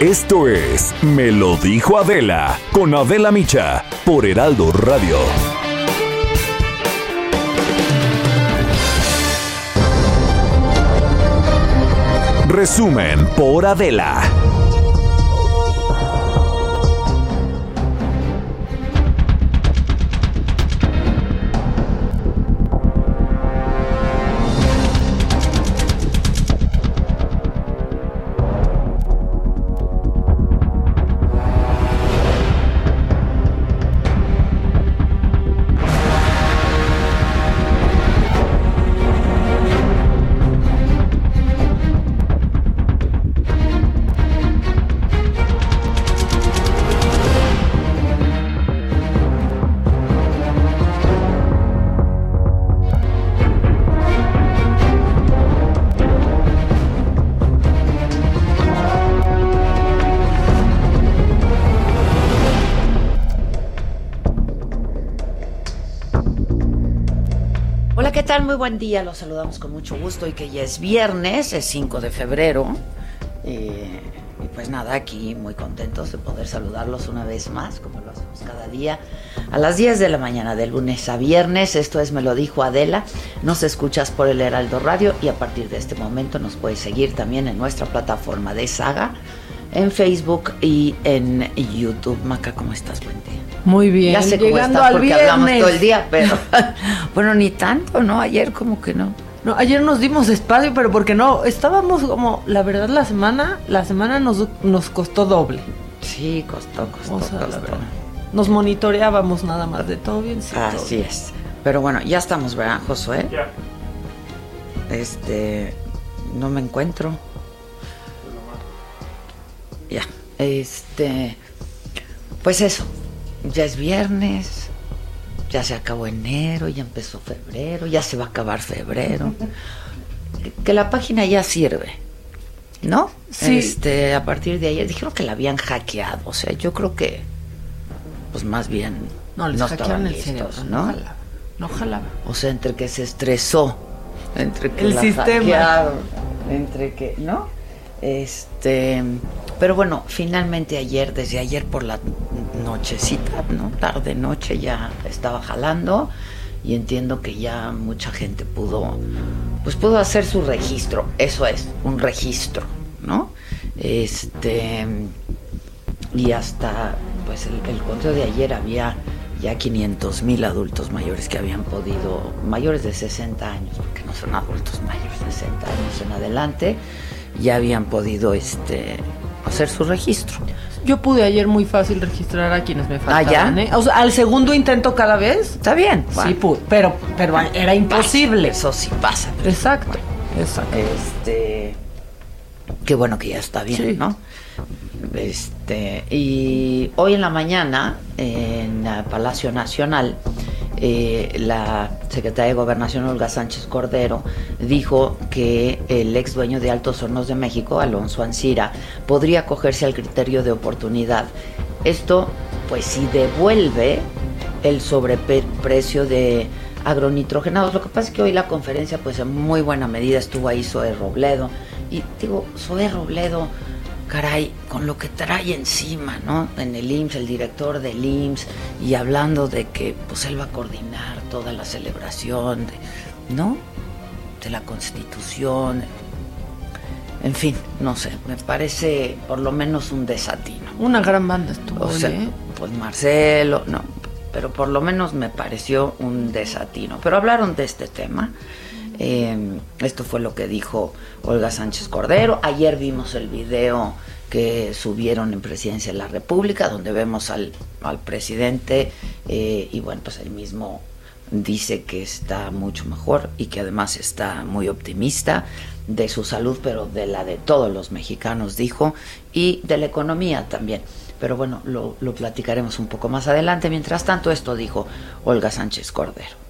Esto es Me lo dijo Adela con Adela Micha por Heraldo Radio. Resumen por Adela. Buen día, los saludamos con mucho gusto y que ya es viernes, es 5 de febrero. Eh, y pues nada, aquí muy contentos de poder saludarlos una vez más, como lo hacemos cada día, a las 10 de la mañana, de lunes a viernes. Esto es Me lo dijo Adela. Nos escuchas por el Heraldo Radio y a partir de este momento nos puedes seguir también en nuestra plataforma de Saga, en Facebook y en YouTube. Maca, ¿cómo estás? Buen día. Muy bien. Ya sé cómo estás porque hablamos todo el día, pero bueno, ni tanto, ¿no? Ayer como que no. No, ayer nos dimos espacio, pero porque no, estábamos como, la verdad, la semana, la semana nos, nos costó doble. Sí, costó, costó, Nos monitoreábamos nada más de todo bien. Sí, Así es. Pero bueno, ya estamos, ¿verdad, Josué? Ya. Este, no me encuentro. Ya, este, pues eso, ya es viernes, ya se acabó enero, ya empezó febrero, ya se va a acabar febrero. que la página ya sirve, ¿no? Sí. Este, a partir de ayer dijeron que la habían hackeado, o sea, yo creo que, pues más bien no, les no estaban listos, ¿no? No jalaba. O sea, entre que se estresó, entre que el sistema, entre que, ¿no? Este, pero bueno, finalmente ayer, desde ayer por la nochecita, ¿no? Tarde noche ya estaba jalando y entiendo que ya mucha gente pudo, pues pudo hacer su registro. Eso es, un registro, ¿no? Este, y hasta, pues el, el conteo de ayer había ya 500 mil adultos mayores que habían podido, mayores de 60 años, porque no son adultos mayores de 60 años en adelante, ya habían podido este, hacer su registro. Yo pude ayer muy fácil registrar a quienes me ah, faltaban. ¿Ah, O sea, al segundo intento cada vez. Está bien. Sí pude, pero, pero era imposible. Eso sí pasa. Exacto. Exacto. Este. Qué bueno que ya está bien, ¿no? Este, y hoy en la mañana, en Palacio Nacional, eh, la secretaria de Gobernación Olga Sánchez Cordero dijo que el ex dueño de Altos Hornos de México, Alonso Ancira, podría acogerse al criterio de oportunidad. Esto, pues, si devuelve el sobreprecio de agronitrogenados. Lo que pasa es que hoy la conferencia, pues, en muy buena medida estuvo ahí Zoe Robledo. Y digo, Zoe Robledo caray, con lo que trae encima, ¿no? En el IMSS, el director del IMSS, y hablando de que pues él va a coordinar toda la celebración, ¿no? De la Constitución. En fin, no sé, me parece por lo menos un desatino. Una gran banda estuvo. O sea, pues Marcelo, no, pero por lo menos me pareció un desatino. Pero hablaron de este tema. Eh, esto fue lo que dijo Olga Sánchez Cordero. Ayer vimos el video que subieron en Presidencia de la República, donde vemos al, presidente eh, y bueno, pues él mismo dice que está mucho mejor y que además está muy optimista de su salud, pero de la de todos los mexicanos, dijo, y de la economía también. Pero bueno, lo platicaremos un poco más adelante. Mientras tanto, esto dijo Olga Sánchez Cordero.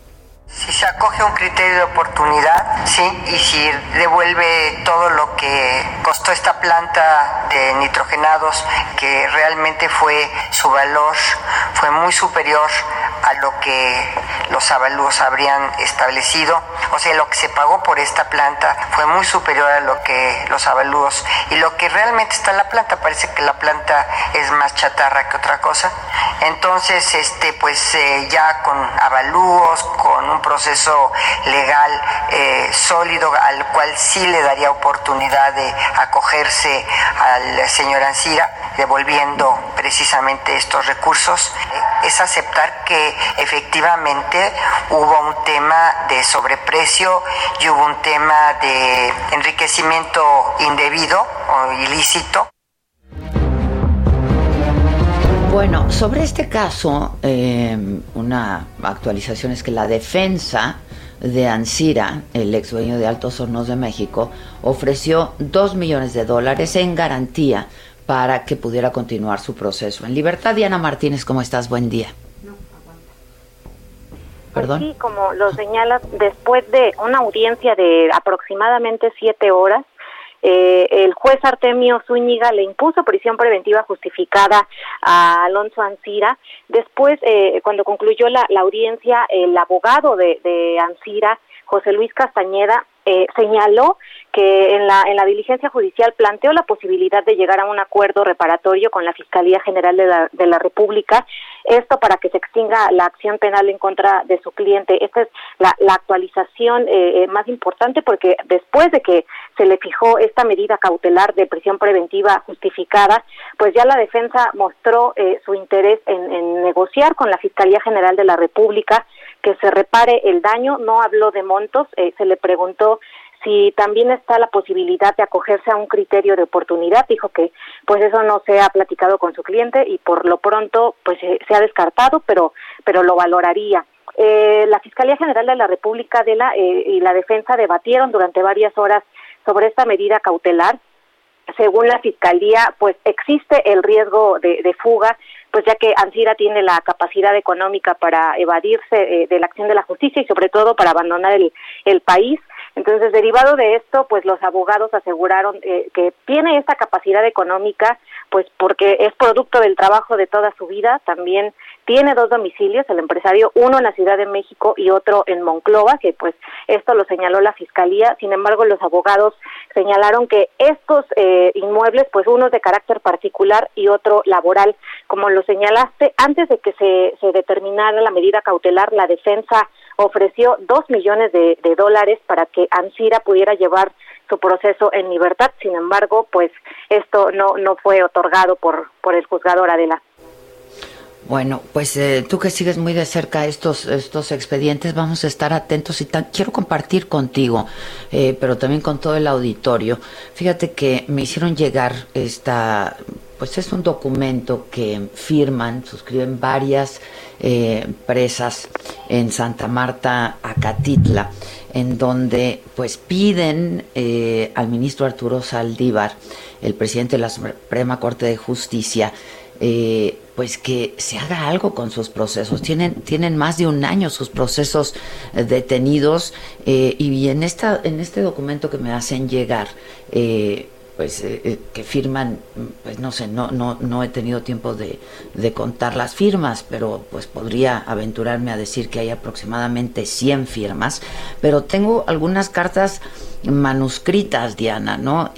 Si se acoge un criterio de oportunidad, sí, y si devuelve todo lo que costó esta planta de nitrogenados, que realmente fue su valor, fue muy superior a lo que los avalúos habrían establecido. O sea, lo que se pagó por esta planta fue muy superior a lo que los avalúos y lo que realmente está en la planta. Parece que la planta es más chatarra que otra cosa. Entonces, este, pues eh, ya con avalúos, con un proceso legal eh, sólido al cual sí le daría oportunidad de acogerse al señor Ansira, devolviendo precisamente estos recursos, eh, es aceptar que efectivamente hubo un tema de sobreprecio y hubo un tema de enriquecimiento indebido o ilícito. Bueno, sobre este caso, eh, una actualización es que la defensa de Ansira, el ex dueño de Altos Hornos de México, ofreció dos millones de dólares en garantía para que pudiera continuar su proceso en libertad. Diana Martínez, ¿cómo estás? Buen día. ¿Perdón? sí, como lo señalas, después de una audiencia de aproximadamente siete horas, eh, el juez Artemio Zúñiga le impuso prisión preventiva justificada a Alonso Ancira. Después, eh, cuando concluyó la, audiencia, el abogado de, de Ancira, José Luis Castañeda, eh, señaló que en la, en la diligencia judicial planteó la posibilidad de llegar a un acuerdo reparatorio con la Fiscalía General de la, de la República, esto para que se extinga la acción penal en contra de su cliente. Esta es la, actualización eh, eh, más importante porque después de que se le fijó esta medida cautelar de prisión preventiva justificada, pues ya la defensa mostró eh, su interés en, en negociar con la Fiscalía General de la República que se repare el daño, no habló de montos, eh, se le preguntó si también está la posibilidad de acogerse a un criterio de oportunidad, dijo que pues eso no se ha platicado con su cliente y por lo pronto pues se ha descartado, pero pero lo valoraría. Eh, la Fiscalía General de la República de la, eh, y la defensa debatieron durante varias horas sobre esta medida cautelar. Según la Fiscalía, pues existe el riesgo de, fuga pues ya que Ansira tiene la capacidad económica para evadirse eh, de la acción de la justicia y sobre todo para abandonar el, el país. Entonces, derivado de esto, pues los abogados aseguraron eh, que tiene esta capacidad económica, pues porque es producto del trabajo de toda su vida, también tiene dos domicilios, el empresario, uno en la Ciudad de México y otro en Monclova, que pues esto lo señaló la Fiscalía, sin embargo los abogados señalaron que estos eh, inmuebles, pues uno de carácter particular y otro laboral, como lo señalaste, antes de que se, se determinara la medida cautelar, la defensa ofreció dos millones de, dólares para que Ansira pudiera llevar su proceso en libertad. Sin embargo, pues esto no, no fue otorgado por, por el juzgador Adela. Bueno, pues eh, tú que sigues muy de cerca estos, estos expedientes, vamos a estar atentos y quiero compartir contigo, eh, pero también con todo el auditorio. Fíjate que me hicieron llegar esta, pues es un documento que firman, suscriben varias eh, presas en Santa Marta, Acatitla, en donde pues piden eh, al ministro Arturo Saldívar, el presidente de la Suprema Corte de Justicia, eh, pues que se haga algo con sus procesos. Tienen, tienen más de un año sus procesos detenidos y en, esta, en este documento que me hacen llegar, pues eh, eh, que firman, pues no sé, no, no, no he tenido tiempo de, contar las firmas, pero pues podría aventurarme a decir que hay aproximadamente 100 firmas, pero tengo algunas cartas manuscritas, Diana, ¿no?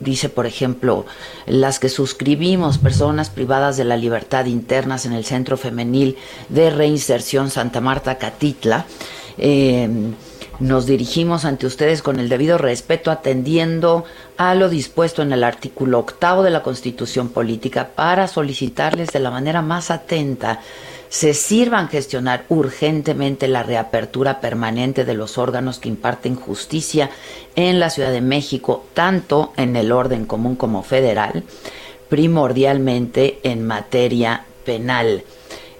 dice, por ejemplo, las que suscribimos personas privadas de la libertad internas en el Centro Femenil de Reinserción Santa Marta Catitla. Eh, nos dirigimos ante ustedes con el debido respeto, atendiendo a lo dispuesto en el artículo octavo de la Constitución Política para solicitarles de la manera más atenta se sirvan gestionar urgentemente la reapertura permanente de los órganos que imparten justicia en la Ciudad de México, tanto en el orden común como federal, primordialmente en materia penal.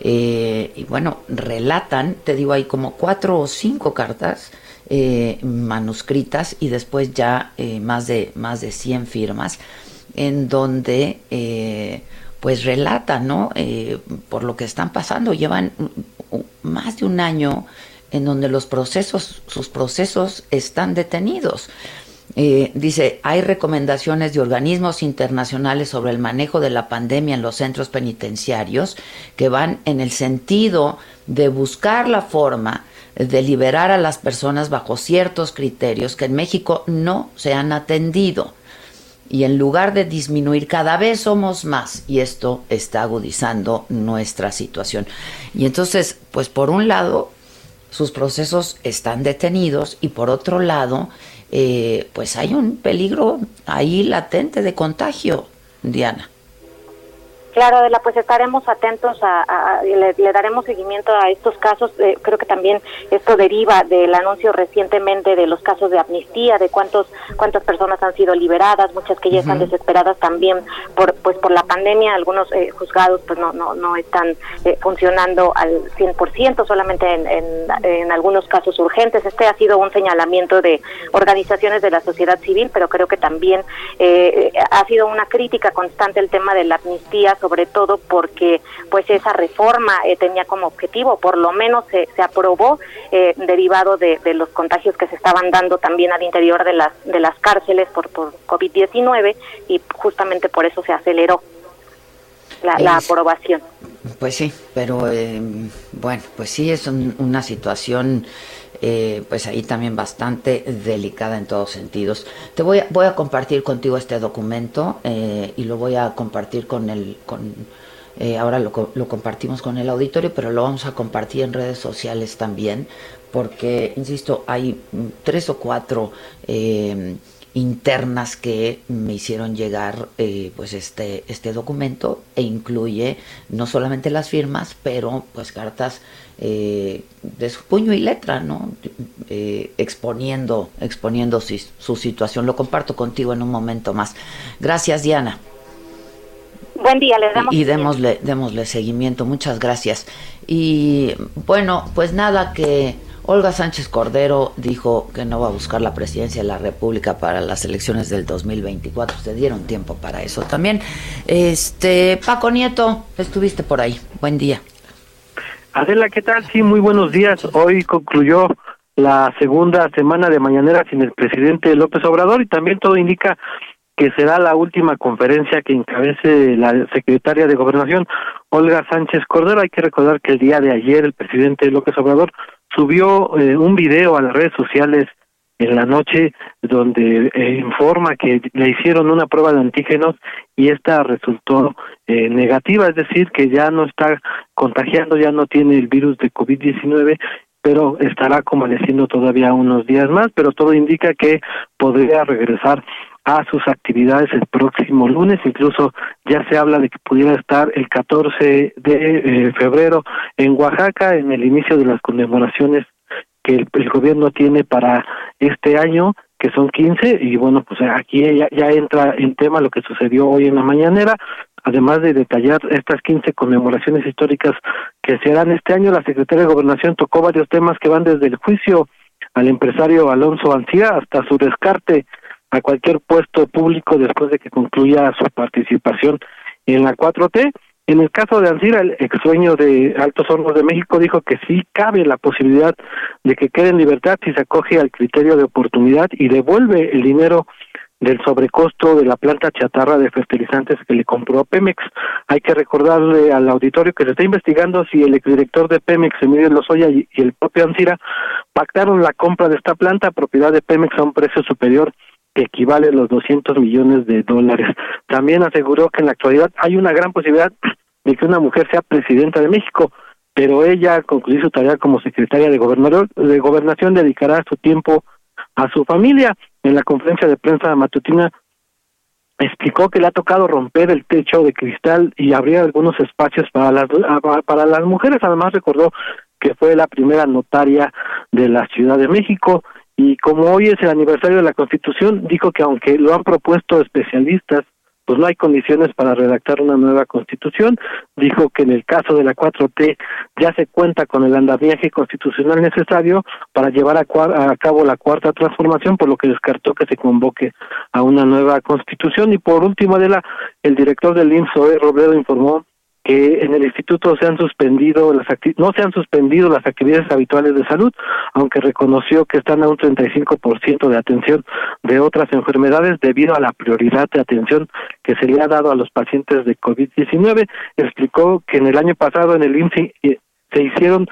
Eh, y bueno, relatan, te digo, hay como cuatro o cinco cartas eh, manuscritas y después ya eh, más, de, más de 100 firmas en donde eh, pues relata ¿no? por lo que están pasando. Llevan más de un año en donde los procesos, sus procesos están detenidos. Dice, hay recomendaciones de organismos internacionales sobre el manejo de la pandemia en los centros penitenciarios que van en el sentido de buscar la forma de liberar a las personas bajo ciertos criterios que en México no se han atendido. Y en lugar de disminuir, cada vez somos más y esto está agudizando nuestra situación. Y entonces, pues por un lado, sus procesos están detenidos y por otro lado, eh, pues hay un peligro ahí latente de contagio, Diana. Claro, Adela, pues estaremos atentos a, le, daremos seguimiento a estos casos. Eh, creo que también esto deriva del anuncio recientemente de los casos de amnistía, de cuántos cuántas personas han sido liberadas, muchas que ya están desesperadas también por pues por la pandemia. Algunos eh, juzgados pues no no no están eh, funcionando al 100%, solamente en, en, algunos casos urgentes. Este ha sido un señalamiento de organizaciones de la sociedad civil, pero creo que también ha sido una crítica constante el tema de la amnistía sobre todo porque pues esa reforma eh, tenía como objetivo, por lo menos se, se aprobó eh, derivado de, los contagios que se estaban dando también al interior de las, de las cárceles por, por COVID-19 y justamente por eso se aceleró la, aprobación. Pues sí, pero eh, bueno, pues sí es una situación eh, pues ahí también bastante delicada en todos sentidos. Te voy a, voy a compartir contigo este documento eh, y lo voy a compartir con el, con, eh, ahora lo, lo, compartimos con el auditorio, pero lo vamos a compartir en redes sociales también, porque, insisto, hay tres o cuatro internas que me hicieron llegar pues este este documento e incluye no solamente las firmas pero pues cartas eh, de su puño y letra, ¿no? Eh, exponiendo, exponiendo su, situación. Lo comparto contigo en un momento más. Gracias, Diana. Buen día, le damos. Y, démosle, démosle seguimiento. Muchas gracias. Y bueno, pues nada que Olga Sánchez Cordero dijo que no va a buscar la presidencia de la República para las elecciones del 2024. Se dieron tiempo para eso también. Este, Paco Nieto, estuviste por ahí. Buen día. Adela, ¿qué tal? Sí, muy buenos días. Hoy concluyó la segunda semana de mañanera sin el presidente López Obrador y también todo indica que será la última conferencia que encabece la secretaria de Gobernación, Olga Sánchez Cordero. Hay que recordar que el día de ayer el presidente López Obrador subió eh, un video a las redes sociales en la noche donde eh, informa que le hicieron una prueba de antígenos y esta resultó eh, negativa, es decir, que ya no está contagiando, ya no tiene el virus de COVID-19 pero estará convaleciendo todavía unos días más, pero todo indica que podría regresar a sus actividades el próximo lunes, incluso ya se habla de que pudiera estar el 14 de eh, febrero en Oaxaca en el inicio de las conmemoraciones que el, gobierno tiene para este año, que son 15, y bueno, pues aquí ya, entra en tema lo que sucedió hoy en la mañanera, además de detallar estas 15 conmemoraciones históricas que se harán este año, la Secretaría de Gobernación tocó varios temas que van desde el juicio al empresario Alonso Ancía hasta su descarte a cualquier puesto público después de que concluya su participación en la 4T en el caso de Ansira, el ex sueño de Altos Hornos de México dijo que sí cabe la posibilidad de que quede en libertad si se acoge al criterio de oportunidad y devuelve el dinero del sobrecosto de la planta chatarra de fertilizantes que le compró a Pemex. Hay que recordarle al auditorio que se está investigando si el exdirector de Pemex, Emilio Lozoya, y el propio Ansira pactaron la compra de esta planta, propiedad de Pemex, a un precio superior que equivale a los 200 millones de dólares. También aseguró que en la actualidad hay una gran posibilidad de que una mujer sea presidenta de México, pero ella al concluir su tarea como secretaria de gobernador de gobernación dedicará su tiempo a su familia. En la conferencia de prensa matutina explicó que le ha tocado romper el techo de cristal y abrir algunos espacios para las para las mujeres. Además recordó que fue la primera notaria de la Ciudad de México y como hoy es el aniversario de la Constitución, dijo que aunque lo han propuesto especialistas, pues no hay condiciones para redactar una nueva Constitución. Dijo que en el caso de la 4T ya se cuenta con el andamiaje constitucional necesario para llevar a, a cabo la cuarta transformación, por lo que descartó que se convoque a una nueva Constitución. Y por último, Adela, el director del IMSS, Robledo, informó que en el instituto se han suspendido las no se han suspendido las actividades habituales de salud, aunque reconoció que están a un 35% de atención de otras enfermedades debido a la prioridad de atención que se le ha dado a los pacientes de COVID-19. Explicó que en el año pasado en el IMSS se hicieron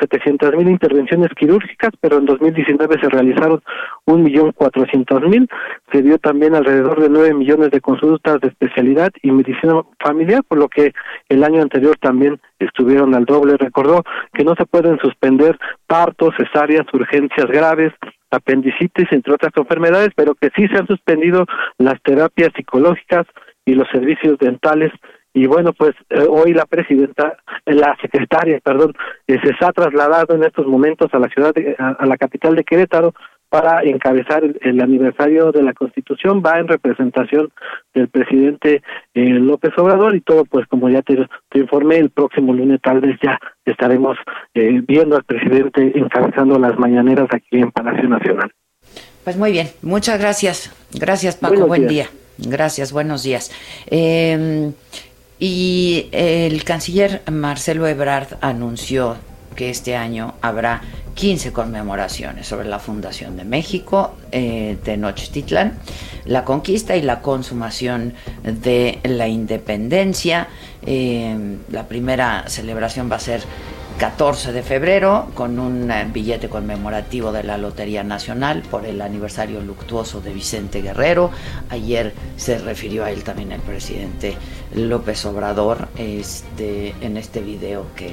700 mil intervenciones quirúrgicas, pero en 2019 se realizaron un millón cuatrocientos mil. Se dio también alrededor de 9 millones de consultas de especialidad y medicina familiar, por lo que el año anterior también estuvieron al doble. Recordó que no se pueden suspender partos, cesáreas, urgencias graves, apendicitis, entre otras enfermedades, pero que sí se han suspendido las terapias psicológicas y los servicios dentales y bueno pues eh, hoy la presidenta la secretaria perdón eh, se está trasladado en estos momentos a la ciudad a, la capital de Querétaro para encabezar el, aniversario de la Constitución. Va en representación del presidente eh, López Obrador y todo pues como ya te, te, informé el próximo lunes tal vez ya estaremos viendo al presidente encabezando las mañaneras aquí en Palacio Nacional. Pues muy bien. Muchas gracias. Gracias Paco. Buen día. Gracias. Buenos días. Eh, y el canciller Marcelo Ebrard anunció que este año habrá 15 conmemoraciones sobre la fundación de México, eh, de Tenochtitlan, la conquista y la consumación de la independencia. Eh, la primera celebración va a ser 14 de febrero con un eh, billete conmemorativo de la Lotería Nacional por el aniversario luctuoso de Vicente Guerrero. Ayer se refirió a él también el presidente López Obrador este, en este video que,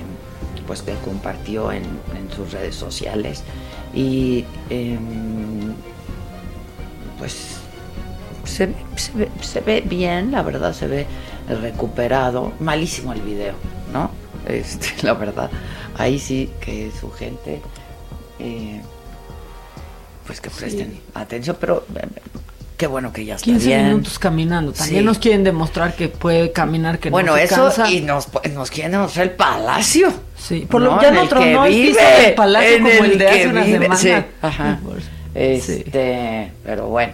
pues, que compartió en, sus redes sociales. Y em, pues se, se ve bien, la verdad se ve recuperado. Malísimo el video, ¿no? Este, la verdad, ahí sí que su gente, eh, pues que presten atención, pero eh, qué bueno que ya está 15 bien. minutos caminando. También nos quieren demostrar que puede caminar, que bueno, no se eso y nos, nos quieren demostrar el palacio. Sí, por lo que ya no otro no vive, el palacio como el, de hace una semana. Sí, ajá. Este, pero bueno,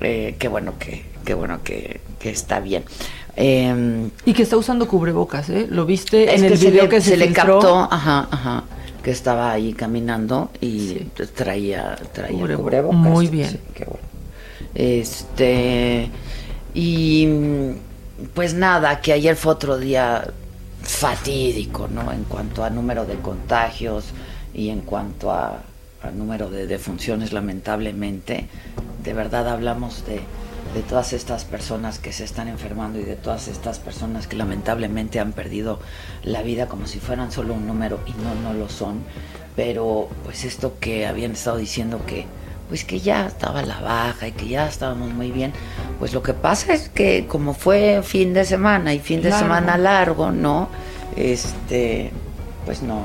eh, qué bueno que, qué bueno que, que está bien. Em, y que está usando cubrebocas, ¿eh? ¿Lo viste en el video que se, le captó? Ajá, ajá. Que estaba ahí caminando y traía, traía cubrebocas. Muy bien. Este. Y. Pues nada, que ayer fue otro día fatídico, ¿no? En cuanto a número de contagios y en cuanto a, a número de defunciones, lamentablemente. De verdad hablamos de de todas estas personas que se están enfermando y de todas estas personas que lamentablemente han perdido la vida como si fueran solo un número y no, no lo son. Pero pues esto que habían estado diciendo que pues que ya estaba la baja y que ya estábamos muy bien, pues lo que pasa es que como fue fin de semana y fin de semana largo, ¿no? Este, pues no,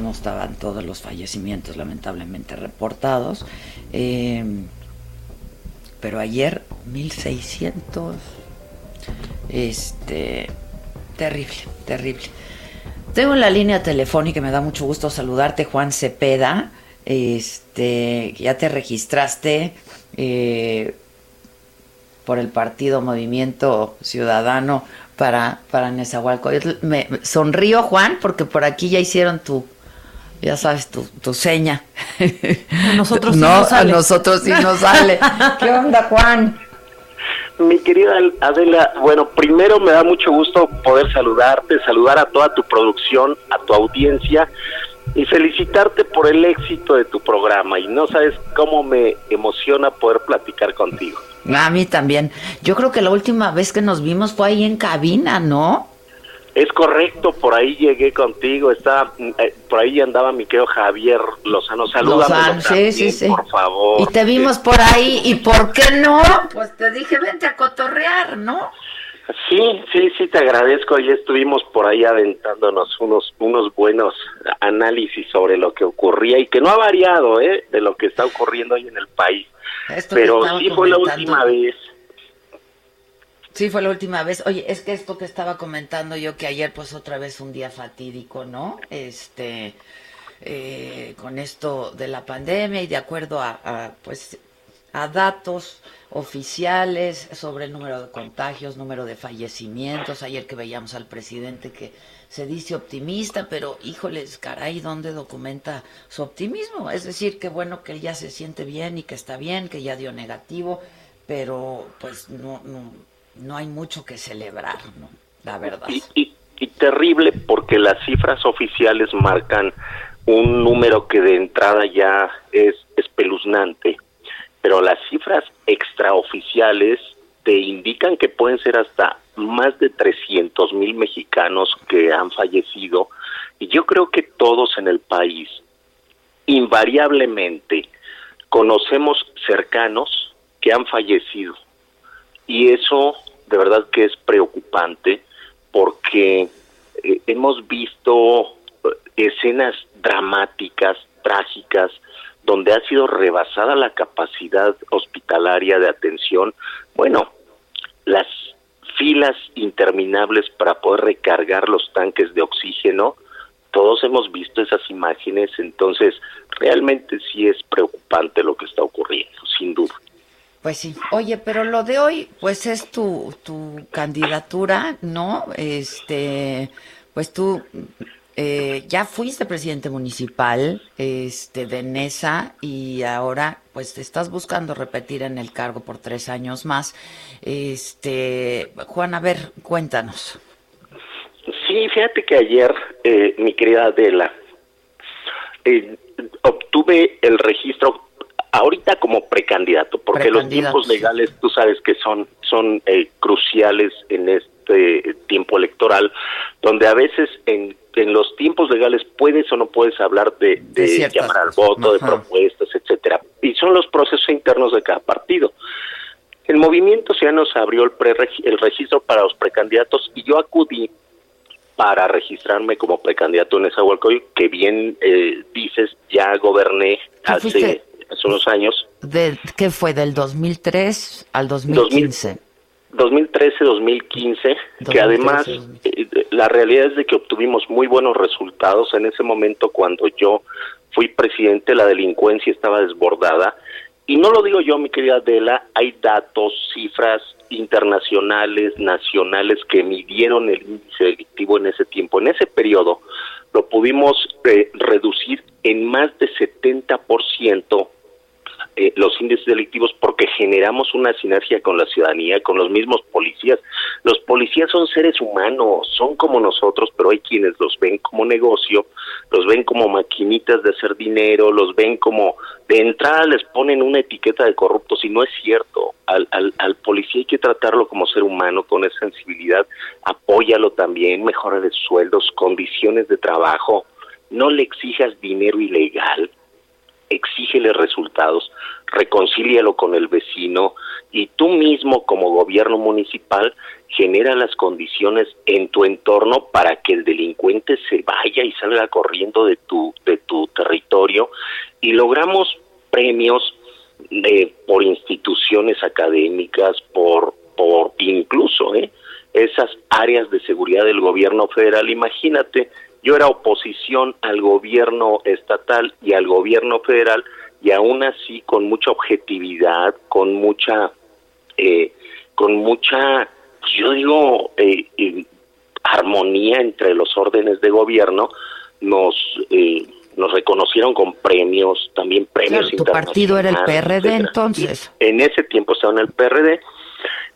no estaban todos los fallecimientos lamentablemente reportados. Eh, pero ayer 1600. Este, terrible, terrible. Tengo la línea telefónica, me da mucho gusto saludarte, Juan Cepeda. Este, ya te registraste eh, por el partido Movimiento Ciudadano para, para Nezahualcóyotl. Me sonrío, Juan, porque por aquí ya hicieron tu, ya sabes, tu, tu seña. A nosotros sí no, nos sale. a nosotros sí nos sale. ¿Qué onda, Juan? Mi querida Adela, bueno, primero me da mucho gusto poder saludarte, saludar a toda tu producción, a tu audiencia y felicitarte por el éxito de tu programa. Y no sabes cómo me emociona poder platicar contigo. A mí también. Yo creo que la última vez que nos vimos fue ahí en cabina, ¿no? Es correcto, por ahí llegué contigo, está, eh, por ahí andaba mi querido Javier Lozano, salúdame sí, sí, sí. por favor. Y te vimos por ahí, ¿y por qué no? Pues te dije, vente a cotorrear, ¿no? Sí, sí, sí, te agradezco. Ya estuvimos por ahí aventándonos unos, unos buenos análisis sobre lo que ocurría y que no ha variado, ¿eh? De lo que está ocurriendo hoy en el país. Pero sí fue la última vez Sí, fue la última vez. Oye, es que esto que estaba comentando yo, que ayer pues otra vez un día fatídico, ¿no? Este, eh, con esto de la pandemia y de acuerdo a, pues a datos oficiales sobre el número de contagios, número de fallecimientos. Ayer que veíamos al presidente que se dice optimista, pero híjoles, caray, ¿dónde documenta su optimismo? Es decir, que bueno que ya se siente bien y que está bien, que ya dio negativo, pero pues no, no, no hay mucho que celebrar. La verdad. Y, y terrible porque las cifras oficiales marcan un número que de entrada ya es espeluznante pero las cifras extraoficiales te indican que pueden ser hasta más de 300 mil mexicanos que han fallecido y yo creo que todos en el país invariablemente conocemos cercanos que han fallecido y eso de verdad que es preocupante porque eh, hemos visto eh, escenas dramáticas, trágicas, donde ha sido rebasada la capacidad hospitalaria de atención, bueno, las filas interminables para poder recargar los tanques de oxígeno, todos hemos visto esas imágenes, entonces realmente sí es preocupante lo que está ocurriendo, sin duda. Pues sí. Oye, pero lo de hoy, pues es tu, tu candidatura, ¿no? Este, pues tú eh, ya fuiste presidente municipal este, de NESA y ahora pues te estás buscando repetir en el cargo por tres años más. Este, Juan, a ver, cuéntanos. Sí, fíjate que ayer, eh, mi querida Adela, eh, obtuve el registro ahorita como precandidato, porque los tiempos legales, tú sabes que son, son cruciales en este tiempo electoral, donde a veces en en los tiempos legales puedes o no puedes hablar de, llamar al voto, de propuestas, etcétera. Y son los procesos internos de cada partido. El movimiento ya nos abrió el, el registro para los precandidatos y yo acudí para registrarme como precandidato en esa Nezahualcóyotl, que bien eh, dices, ya goberné hace, hace, unos años. De, ¿Qué fue? ¿Del 2003 al 2015? 2013-2015, que además eh, la realidad es de que obtuvimos muy buenos resultados en ese momento cuando yo fui presidente, la delincuencia estaba desbordada. Y no lo digo yo, mi querida Adela, hay datos, cifras internacionales, nacionales que midieron el índice delictivo en ese tiempo. En ese periodo lo pudimos eh, reducir en más de 70% eh, los índices delictivos porque generamos una sinergia con la ciudadanía, con los mismos policías. Los policías son seres humanos, son como nosotros, pero hay quienes los ven como negocio, los ven como maquinitas de hacer dinero, los ven como de entrada les ponen una etiqueta de corruptos y no es cierto. Al, al, al policía hay que tratarlo como ser humano, con esa sensibilidad, apóyalo también, mejora de sueldos, condiciones de trabajo, no le exijas dinero ilegal exígele resultados, reconcílialo con el vecino y tú mismo como gobierno municipal genera las condiciones en tu entorno para que el delincuente se vaya y salga corriendo de tu de tu territorio y logramos premios eh, por instituciones académicas, por por incluso eh, esas áreas de seguridad del gobierno federal. Imagínate yo era oposición al gobierno estatal y al gobierno federal y aún así con mucha objetividad, con mucha, eh, con mucha, yo digo, eh, eh, armonía entre los órdenes de gobierno, nos nos reconocieron con premios, también premios claro, Tu partido era el PRD entonces. en ese tiempo estaba en el PRD.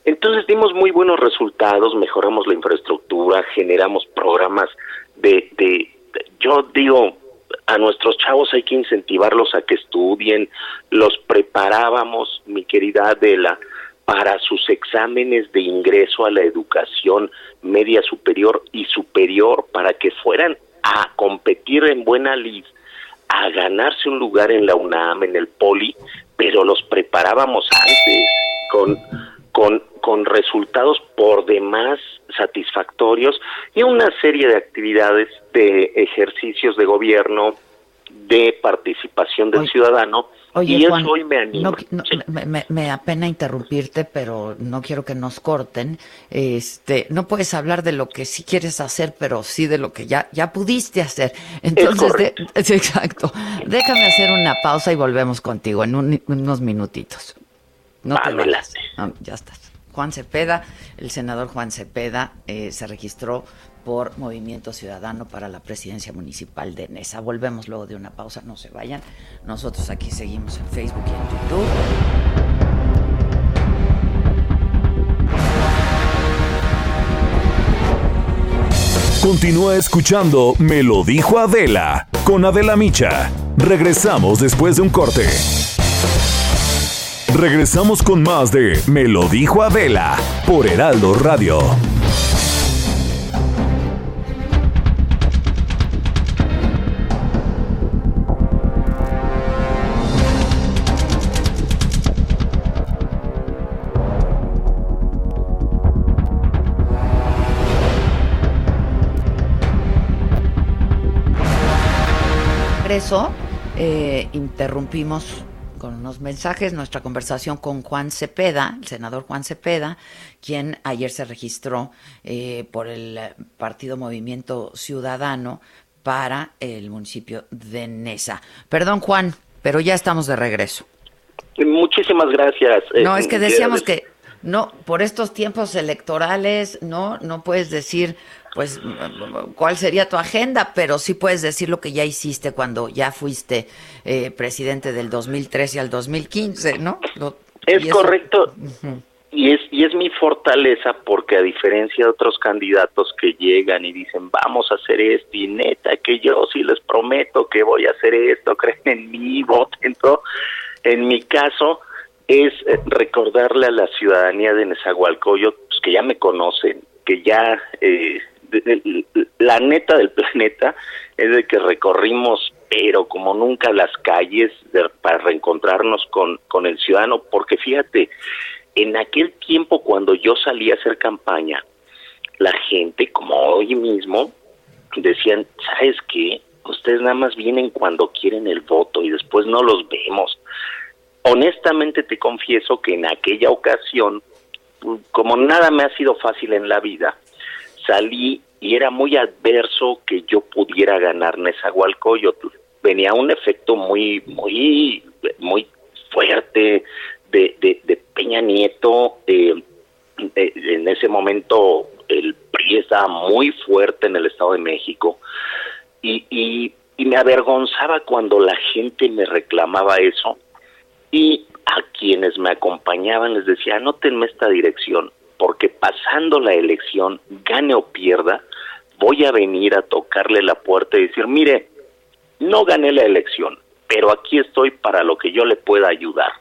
Entonces dimos muy buenos resultados, mejoramos la infraestructura, generamos programas de, de, yo digo, a nuestros chavos hay que incentivarlos a que estudien, los preparábamos, mi querida Adela, para sus exámenes de ingreso a la educación media superior y superior, para que fueran a competir en buena lid, a ganarse un lugar en la UNAM, en el Poli, pero los preparábamos antes con con, con resultados por demás satisfactorios y una serie de actividades de ejercicios de gobierno, de participación del ciudadano. y eso hoy me anima. me, me, apena interrumpirte, pero no quiero que nos corten. Este, no puedes hablar de lo que sí quieres hacer, pero sí de lo que ya, ya pudiste hacer. Entonces, exacto. Déjame hacer una pausa y volvemos contigo en unos minutitos. No te vayas. ya estás. Juan Cepeda, el senador Juan Cepeda, eh, se registró por Movimiento Ciudadano para la presidencia municipal de Nesa. Volvemos luego de una pausa, no se vayan. Nosotros aquí seguimos en Facebook y en YouTube. Continúa escuchando Me lo dijo Adela con Adela Micha. Regresamos después de un corte. Regresamos con más de Me lo dijo Adela por Heraldo Radio. Regreso, eh, interrumpimos con unos mensajes nuestra conversación con Juan Cepeda, el senador Juan Cepeda, quien ayer se registró eh, por el Partido Movimiento Ciudadano para el municipio de Nesa. Perdón, Juan, pero ya estamos de regreso. Muchísimas gracias. Eh, no, es que decíamos que no, por estos tiempos electorales, no, no puedes decir pues cuál sería tu agenda, pero sí puedes decir lo que ya hiciste cuando ya fuiste eh, presidente del 2013 al 2015, ¿no? es correcto. Y es, y es mi fortaleza porque a diferencia de otros candidatos que llegan y dicen vamos a hacer esto y neta que yo sí les prometo que voy a hacer esto, creen en mí, voten todo. En mi caso es eh, recordarle a la ciudadanía de Nezahualcóyotl pues, que ya me conocen, que ya eh, la neta del planeta es de que recorrimos, pero como nunca las calles para reencontrarnos con, con el ciudadano, porque fíjate, en aquel tiempo cuando yo salí a hacer campaña, la gente, como hoy mismo, decían, ¿sabes qué? Ustedes nada más vienen cuando quieren el voto y después no los vemos. Honestamente te confieso que en aquella ocasión, como nada me ha sido fácil en la vida, salí y era muy adverso que yo pudiera ganar Nezahualcóyotl. Venía un efecto muy, muy, muy fuerte de, de, Peña Nieto. en ese momento el PRI estaba muy fuerte en el Estado de México y, y, y me avergonzaba cuando la gente me reclamaba eso y a quienes me acompañaban les decía, anótenme esta dirección, porque pasando la elección, gane o pierda, voy a venir a tocarle la puerta y decir, mire, no gané la elección, pero aquí estoy para lo que yo le pueda ayudar.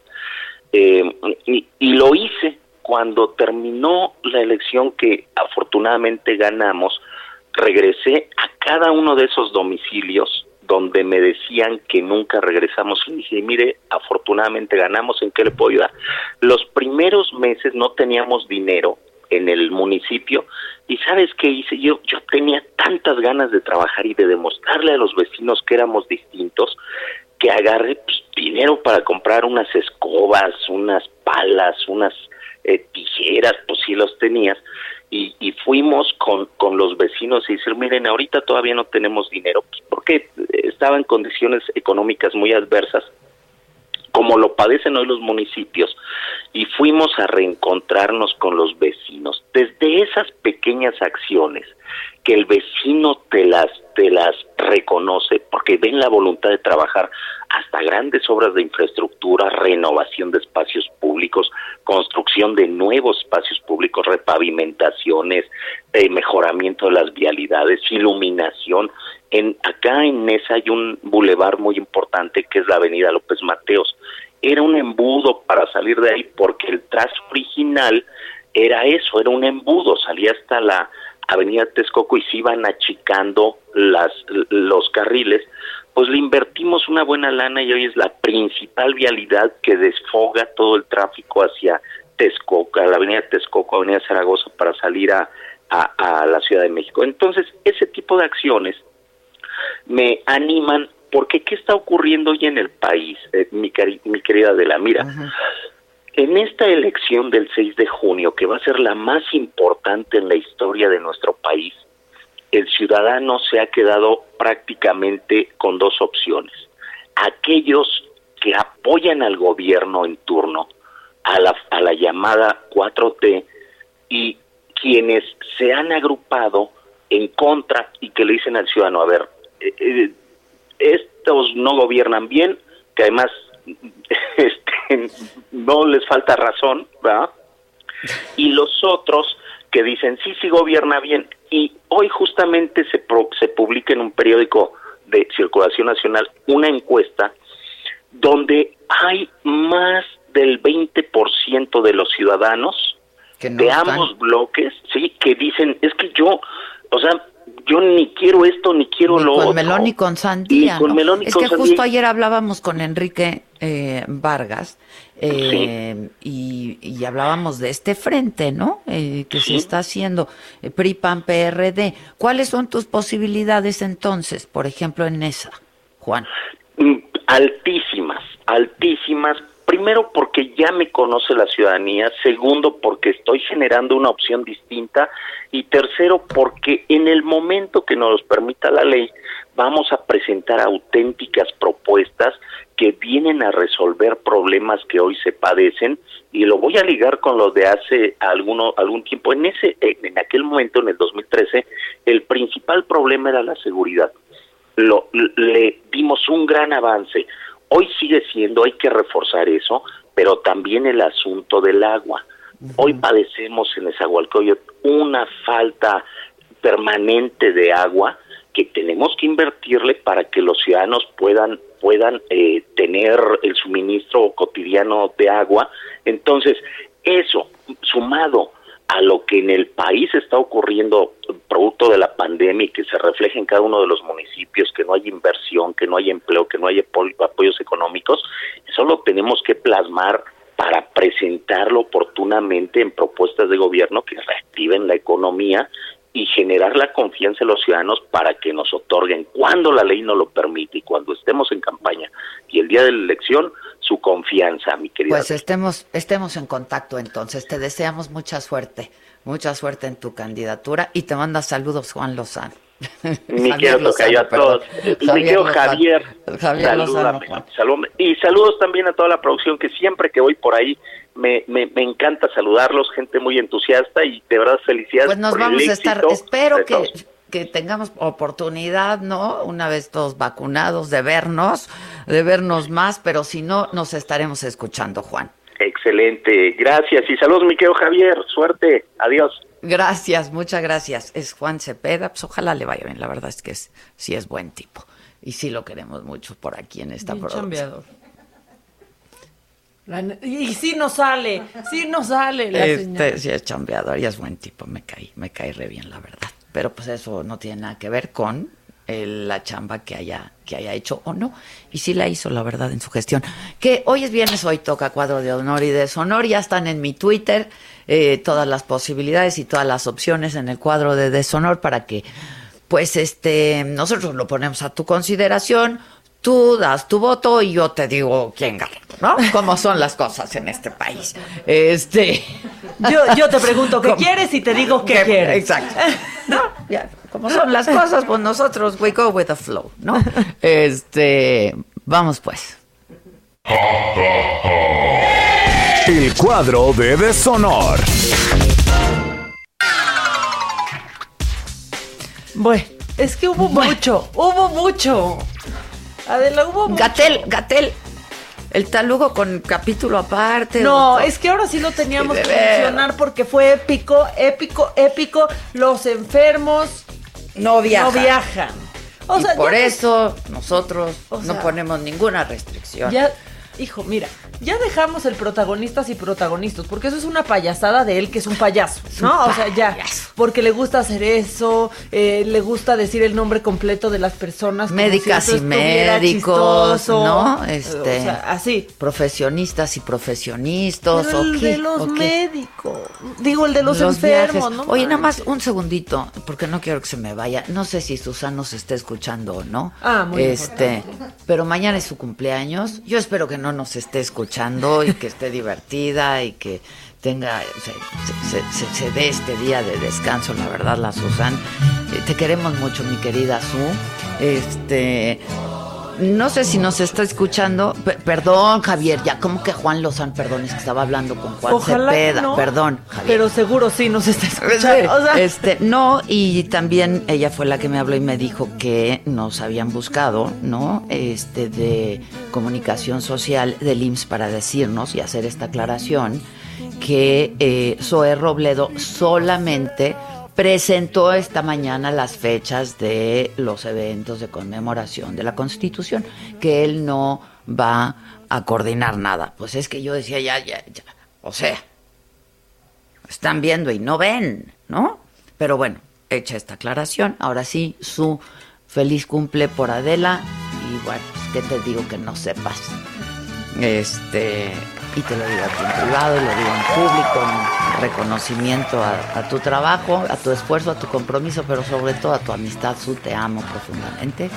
Eh, y, y lo hice cuando terminó la elección que afortunadamente ganamos, regresé a cada uno de esos domicilios donde me decían que nunca regresamos. Y dije, mire, afortunadamente ganamos, ¿en qué le puedo ayudar? Los primeros meses no teníamos dinero en el municipio y sabes qué hice yo yo tenía tantas ganas de trabajar y de demostrarle a los vecinos que éramos distintos que agarré pues, dinero para comprar unas escobas unas palas unas eh, tijeras pues si los tenías y, y fuimos con, con los vecinos y decir, miren, ahorita todavía no tenemos dinero, porque estaba en condiciones económicas muy adversas, como lo padecen hoy los municipios, y fuimos a reencontrarnos con los vecinos. Desde esas pequeñas acciones, que el vecino te las, te las reconoce, porque ven la voluntad de trabajar hasta grandes obras de infraestructura, renovación de espacios públicos, construcción de nuevos espacios públicos, repavimentaciones, eh, mejoramiento de las vialidades, iluminación. En, acá en Nesa hay un bulevar muy importante que es la Avenida López Mateos. Era un embudo para salir de ahí porque el trazo original era eso, era un embudo, salía hasta la Avenida Texcoco y se iban achicando las, los carriles, pues le invertimos una buena lana y hoy es la principal vialidad que desfoga todo el tráfico hacia Texcoco, a la Avenida Texcoco, Avenida Zaragoza para salir a, a, la Ciudad de México. Entonces, ese tipo de acciones me animan porque ¿qué está ocurriendo hoy en el país, eh, mi, mi querida Adela? Mira, en esta elección del 6 de junio, que va a ser la más importante en la historia de nuestro país, el ciudadano se ha quedado prácticamente con dos opciones. Aquellos que apoyan al gobierno en turno, a la, a la llamada 4T y quienes se han agrupado en contra y que le dicen al ciudadano, a ver, eh, eh, estos no gobiernan bien, que además este, no les falta razón, ¿verdad? Y los otros que dicen, sí, sí gobierna bien. Y hoy justamente se, se publica en un periódico de circulación nacional una encuesta donde hay más del 20% de los ciudadanos de ambos bloques, sí, que dicen, es que yo, o sea, yo ni quiero esto ni quiero lo con otro. melón y con sandía. es que justo ayer hablábamos con Enrique eh, Vargas eh, y, hablábamos de este frente, ¿no? Eh, que se está haciendo PRI PAN PRD. ¿Cuáles son tus posibilidades entonces, por ejemplo, en esa, Juan? Mm, altísimas, altísimas Primero porque ya me conoce la ciudadanía, segundo porque estoy generando una opción distinta y tercero porque en el momento que nos permita la ley vamos a presentar auténticas propuestas que vienen a resolver problemas que hoy se padecen y lo voy a ligar con lo de hace alguno, algún tiempo. En ese en aquel momento en el 2013 el principal problema era la seguridad. Lo, le dimos un gran avance Hoy sigue siendo, hay que reforzar eso, pero también el asunto del agua. Hoy padecemos en Esahualcoyot una falta permanente de agua que tenemos que invertirle para que los ciudadanos puedan puedan eh, tener el suministro cotidiano de agua. Entonces, eso sumado a lo que en el país está ocurriendo producto de la pandemia y que se refleja en cada uno de los municipios, que no hay inversión, que no hay empleo, que no hay apoyos económicos, eso lo tenemos que plasmar para presentarlo oportunamente en propuestas de gobierno que reactiven la economía y generar la confianza en los ciudadanos para que nos otorguen cuando la ley no lo permite y cuando estemos en campaña y el día de la elección su confianza, mi querida. Pues estemos estemos en contacto entonces. Te deseamos mucha suerte, mucha suerte en tu candidatura y te manda saludos Juan Lozano. Mi querido a todos. Mi querido Javier, Javier Y saludos también a toda la producción que siempre que voy por ahí me, me, me, encanta saludarlos, gente muy entusiasta y de verdad felicidades. Pues nos vamos a estar, espero que, que, tengamos oportunidad, ¿no? Una vez todos vacunados, de vernos, de vernos más, pero si no, nos estaremos escuchando, Juan. Excelente, gracias y saludos, mi querido Javier, suerte, adiós. Gracias, muchas gracias. Es Juan Cepeda, pues ojalá le vaya bien, la verdad es que es, sí es buen tipo y sí lo queremos mucho por aquí en esta producción. Y sí nos sale, sí nos sale la este, Sí es chambeador y es buen tipo, me cae, me cae re bien la verdad. Pero pues eso no tiene nada que ver con la chamba que haya, que haya hecho o no. Y sí la hizo, la verdad, en su gestión. Que hoy es viernes, hoy toca cuadro de honor y deshonor. Ya están en mi Twitter eh, todas las posibilidades y todas las opciones en el cuadro de deshonor para que, pues, este, nosotros lo ponemos a tu consideración tú das tu voto y yo te digo quién gana, ¿no? Como son las cosas en este país. Este, yo, yo te pregunto qué quieres y te digo qué, quieres. Exacto. ¿No? Ya, como son las cosas, pues nosotros we go with the flow, ¿no? Este, vamos pues. El cuadro de deshonor. Bueno, es que hubo mucho, hubo mucho. Adela, hubo Gatel, Gatel. El talugo con capítulo aparte. No, es que ahora sí lo teníamos que mencionar porque fue épico, épico, épico. Los enfermos no viajan. No viajan. O sea, por eso nosotros no ponemos ninguna restricción. Ya, hijo, mira, ya dejamos el protagonistas y protagonistas, porque eso es una payasada de él que es un payaso, ¿no? o sea, ya, porque le gusta hacer eso, eh, le gusta decir el nombre completo de las personas. Médicas y médicos, ¿no? Este, o sea, así. Profesionistas y profesionistas. Pero el de los médicos, digo, el de los, enfermos, ¿no? Oye, nada más un segundito, porque no quiero que se me vaya. No sé si Susana nos esté escuchando o no. Ah, muy Este, pero mañana es su cumpleaños. Yo espero que no nos esté escuchando y que esté divertida y que tenga, se, dé este día de descanso, la verdad, la Susan. Eh, te queremos mucho, mi querida Su. Este, no sé si nos está escuchando. P- perdón, Javier, ya como que Juan Lozán, perdón, es que estaba hablando con Juan Ojalá Cepeda. no, Perdón, Javier. Pero seguro sí nos está escuchando. O sea, este, no, y también ella fue la que me habló y me dijo que nos habían buscado, ¿no? Este, de comunicación social del IMSS para decirnos y hacer esta aclaración que eh, Zoe Robledo solamente presentó esta mañana las fechas de los eventos de conmemoración de la Constitución, que él no va a coordinar nada. Pues es que yo decía, ya, ya, ya, o sea, están viendo y no ven, ¿no? Pero bueno, hecha esta aclaración, ahora sí, su feliz cumple por Adela y bueno, pues, ¿qué te digo que no sepas? Este, y te lo digo aquí en privado y lo digo en público, en reconocimiento a, a tu trabajo, a tu esfuerzo, a tu compromiso, pero sobre todo a tu amistad, su te amo profundamente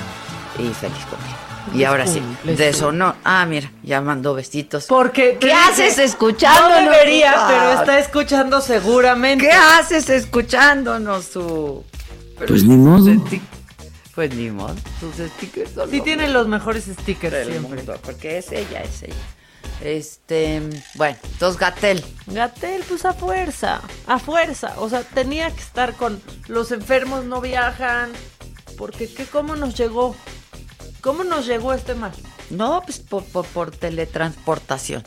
y feliz cumple. Y ahora sí, de no. Ah, mira, ya mandó besitos. porque ¿Qué haces escuchándonos? No debería, Ah. pero está escuchando seguramente. ¿Qué haces escuchándonos su... Pues ni modo. Pues ni modo, sus stickers son Sí lo tiene los mejores stickers del siempre. mundo, porque es ella, es ella. Este, bueno, entonces Gatel. Gatel, pues a fuerza, a fuerza. O sea, tenía que estar con los enfermos no viajan. Porque ¿qué, ¿cómo nos llegó? ¿Cómo nos llegó este mal? No, pues por, por, por teletransportación.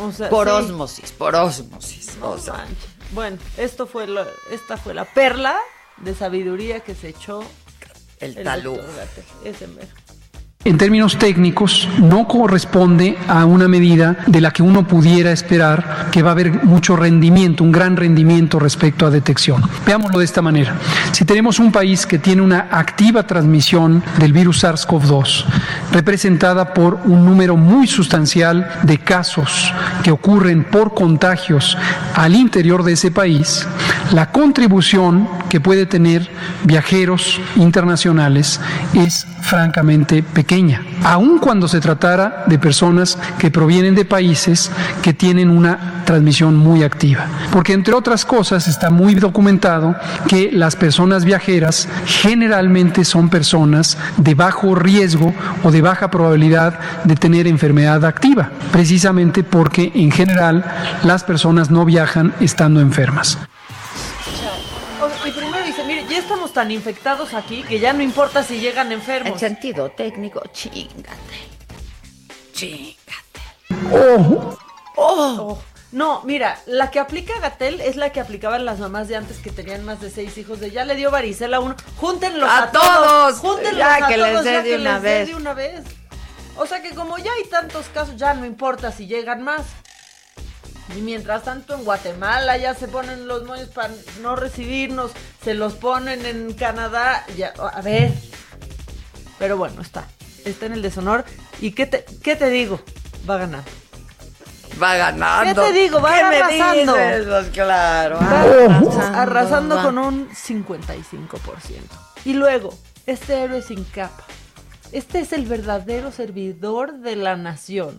O sea, Por sí. osmosis, por osmosis. No o sea. Bueno, esto fue lo- esta fue la perla de sabiduría que se echó el el talú. Ese mero. En términos técnicos, no corresponde a una medida de la que uno pudiera esperar que va a haber mucho rendimiento, un gran rendimiento respecto a detección. Veámoslo de esta manera. Si tenemos un país que tiene una activa transmisión del virus SARS-CoV-2, representada por un número muy sustancial de casos que ocurren por contagios al interior de ese país, la contribución que puede tener viajeros internacionales es francamente pequeña, aun cuando se tratara de personas que provienen de países que tienen una transmisión muy activa. Porque entre otras cosas está muy documentado que las personas viajeras generalmente son personas de bajo riesgo o de baja probabilidad de tener enfermedad activa, precisamente porque en general las personas no viajan estando enfermas. Estamos tan infectados aquí que ya no importa si llegan En enfermos. sentido técnico, chingate. Chingate. Oh, No, mira, la que aplica Gatel es la que aplicaban las mamás de antes que tenían más de seis hijos. De ya le dio varicela a uno. Júntenlos a, A todos. Júntenlos Ya a que les todos, dé de una les dé vez. de una vez. O sea que como ya hay tantos casos, ya no importa si llegan más. Y mientras tanto en Guatemala ya se ponen los moños para no recibirnos, se los ponen en Canadá, ya, a ver. Pero bueno, está. Está en el deshonor. ¿Y qué te, qué te digo? Va a ganar. Va ganando. ¿Qué te digo? Va ¿Qué me arrasando. dices? Pues claro. Va arrasando, arrasando va. con un 55%. Y luego, este héroe sin capa. Este es el verdadero servidor de la nación.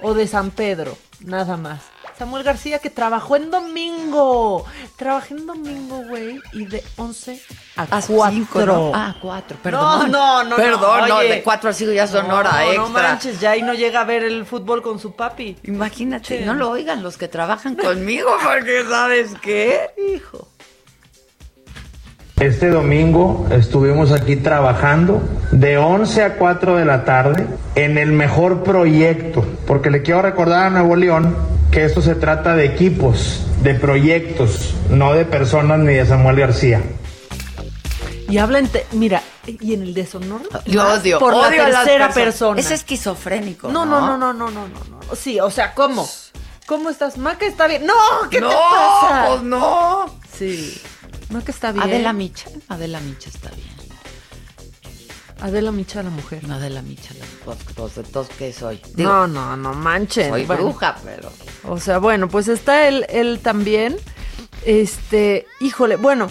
O de San Pedro, nada más. Samuel García que trabajó en domingo. Trabajé en domingo, güey. Y de 11 a A 4. cinco, ¿no? Ah, cuatro, perdón. No, no, no. Perdón, no, oye. de cuatro a cinco ya son hora No, extra. No manches, ya ahí no llega a ver el fútbol con su papi. Imagínate, Sí. no lo oigan los que trabajan conmigo, porque ¿sabes qué? Hijo. Este domingo estuvimos aquí trabajando de 11 a 4 de la tarde en el mejor proyecto, porque le quiero recordar a Nuevo León que esto se trata de equipos, de proyectos, no de personas ni de Samuel García. Y habla en te- mira, y en el deshonor Yo más odio, por odio la a las tercera personas. persona. Es esquizofrénico. no, no, no, no, no, no, no, no. Sí, o sea, ¿cómo? ¿Cómo estás? Maca está bien. No, ¿qué no, te pasa? pues no. Sí. Maca está bien. Adela Micha, Adela Micha está bien. Adela Micha, la mujer. No, Adela Micha, la pues, pues, entonces, ¿qué soy? no, no, no manchen. soy Bueno, bruja, pero... O sea, bueno, pues está él, él también. Este, híjole, bueno,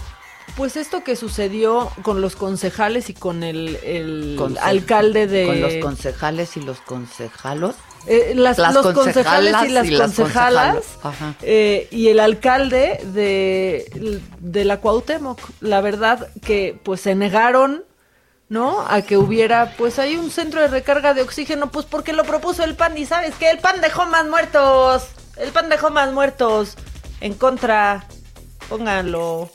pues esto que sucedió con los concejales y con el, el conce- alcalde de... Con los concejales y los concejalos. Eh, las, Las los concejales y las y concejalas ajá. eh, y el alcalde de, de la Cuauhtémoc. La verdad que pues se negaron ¿no? A que hubiera, pues, hay un centro de recarga de oxígeno, pues porque lo propuso el PAN y sabes que el PAN dejó más muertos, el PAN dejó más muertos, en contra, pónganlo.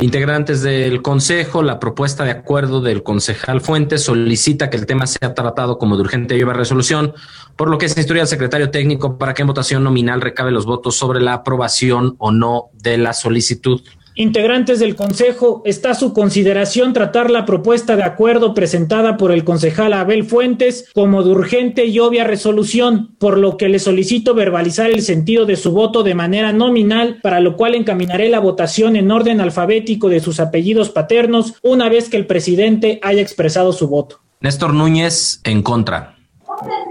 Integrantes del Consejo, la propuesta de acuerdo del concejal Fuentes solicita que el tema sea tratado como de urgente y lleva resolución, por lo que se instruye al secretario técnico para que en votación nominal recabe los votos sobre la aprobación o no de la solicitud. Integrantes del Consejo, está a su consideración tratar la propuesta de acuerdo presentada por el concejal Abel Fuentes como de urgente y obvia resolución, por lo que le solicito verbalizar el sentido de su voto de manera nominal, para lo cual encaminaré la votación en orden alfabético de sus apellidos paternos una vez que el presidente haya expresado su voto. Néstor Núñez, en contra.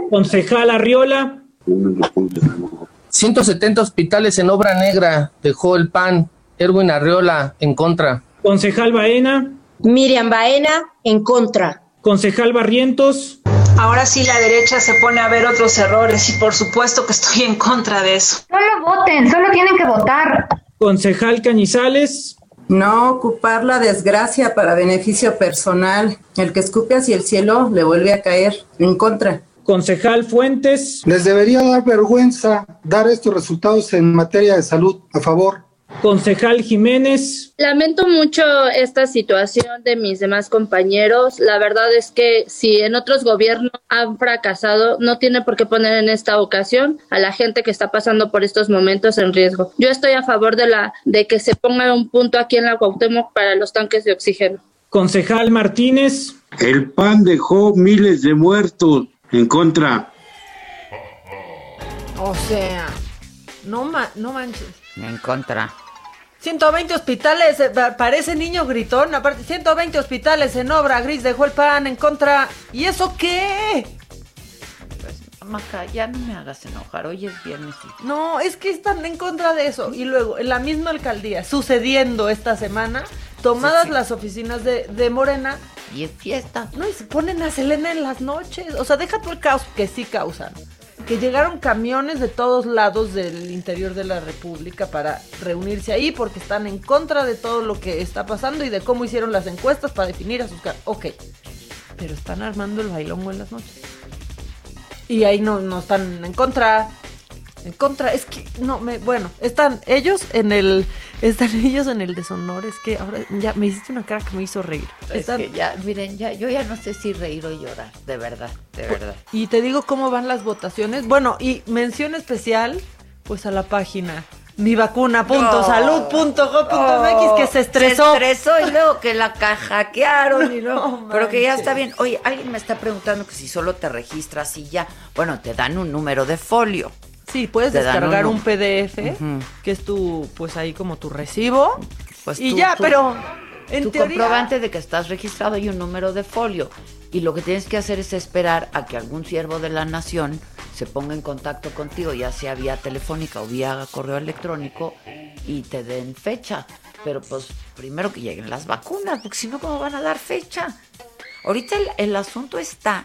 Concejal Arriola. 170 hospitales en obra negra, dejó el PAN. Erwin Arriola, en contra. Concejal Baena. Miriam Baena, en contra. Concejal Barrientos. Ahora sí la derecha se pone a ver otros errores y por supuesto que estoy en contra de eso. Solo voten, solo tienen que votar. Concejal Cañizales. No ocupar la desgracia para beneficio personal. El que escupe hacia el cielo le vuelve a caer. En contra. Concejal Fuentes. Les debería dar vergüenza dar estos resultados en materia de salud. A favor. Concejal Jiménez. Lamento mucho esta situación de mis demás compañeros. La verdad es que si en otros gobiernos han fracasado, no tiene por qué poner en esta ocasión a la gente que está pasando por estos momentos en riesgo. Yo estoy a favor de la de que se ponga un punto aquí en la Cuauhtémoc para los tanques de oxígeno. Concejal Martínez. El PAN dejó miles de muertos en contra. O sea, no, ma no manches. En contra. 120 hospitales, eh, parece niño gritón, aparte 120 hospitales en obra, Gris dejó el pan en contra. ¿Y eso qué? Pues, Maca, ya no me hagas enojar, hoy es viernes. Y... No, es que están en contra de eso. Y luego, en la misma alcaldía, sucediendo esta semana, tomadas sí, sí. las oficinas de, de, Morena. Y es fiesta. No, y se ponen a Selena en las noches. O sea, deja tú el caos que sí causan que llegaron camiones de todos lados del interior de la República para reunirse ahí porque están en contra de todo lo que está pasando y de cómo hicieron las encuestas para definir a sus. Ok, pero están armando el bailongo en las noches. Y ahí no, no están en contra. En contra, es que no me, bueno, están ellos en el, están ellos en el deshonor, es que ahora ya me hiciste una cara que me hizo reír. Están, es que ya, miren, ya, yo ya no sé si reír o llorar, de verdad, de verdad. Y te digo cómo van las votaciones. Bueno, y mención especial, pues a la página mivacuna.salud.go.mx no, que se estresó. Se estresó y luego que la hackearon y luego. No, pero que ya está bien. Oye, alguien me está preguntando que si solo te registras y ya. Bueno, te dan un número de folio. Sí, puedes descargar un- un, PDF, que es tu, pues ahí como tu recibo. Pues y tú- ya, tú- pero en tu teoría... comprobante de que estás registrado y un número de folio. Y lo que tienes que hacer es esperar a que algún siervo de la nación se ponga en contacto contigo, ya sea vía telefónica o vía correo electrónico, y te den fecha. Pero pues primero que lleguen las vacunas, porque si no, ¿cómo van a dar fecha? Ahorita el, el asunto está,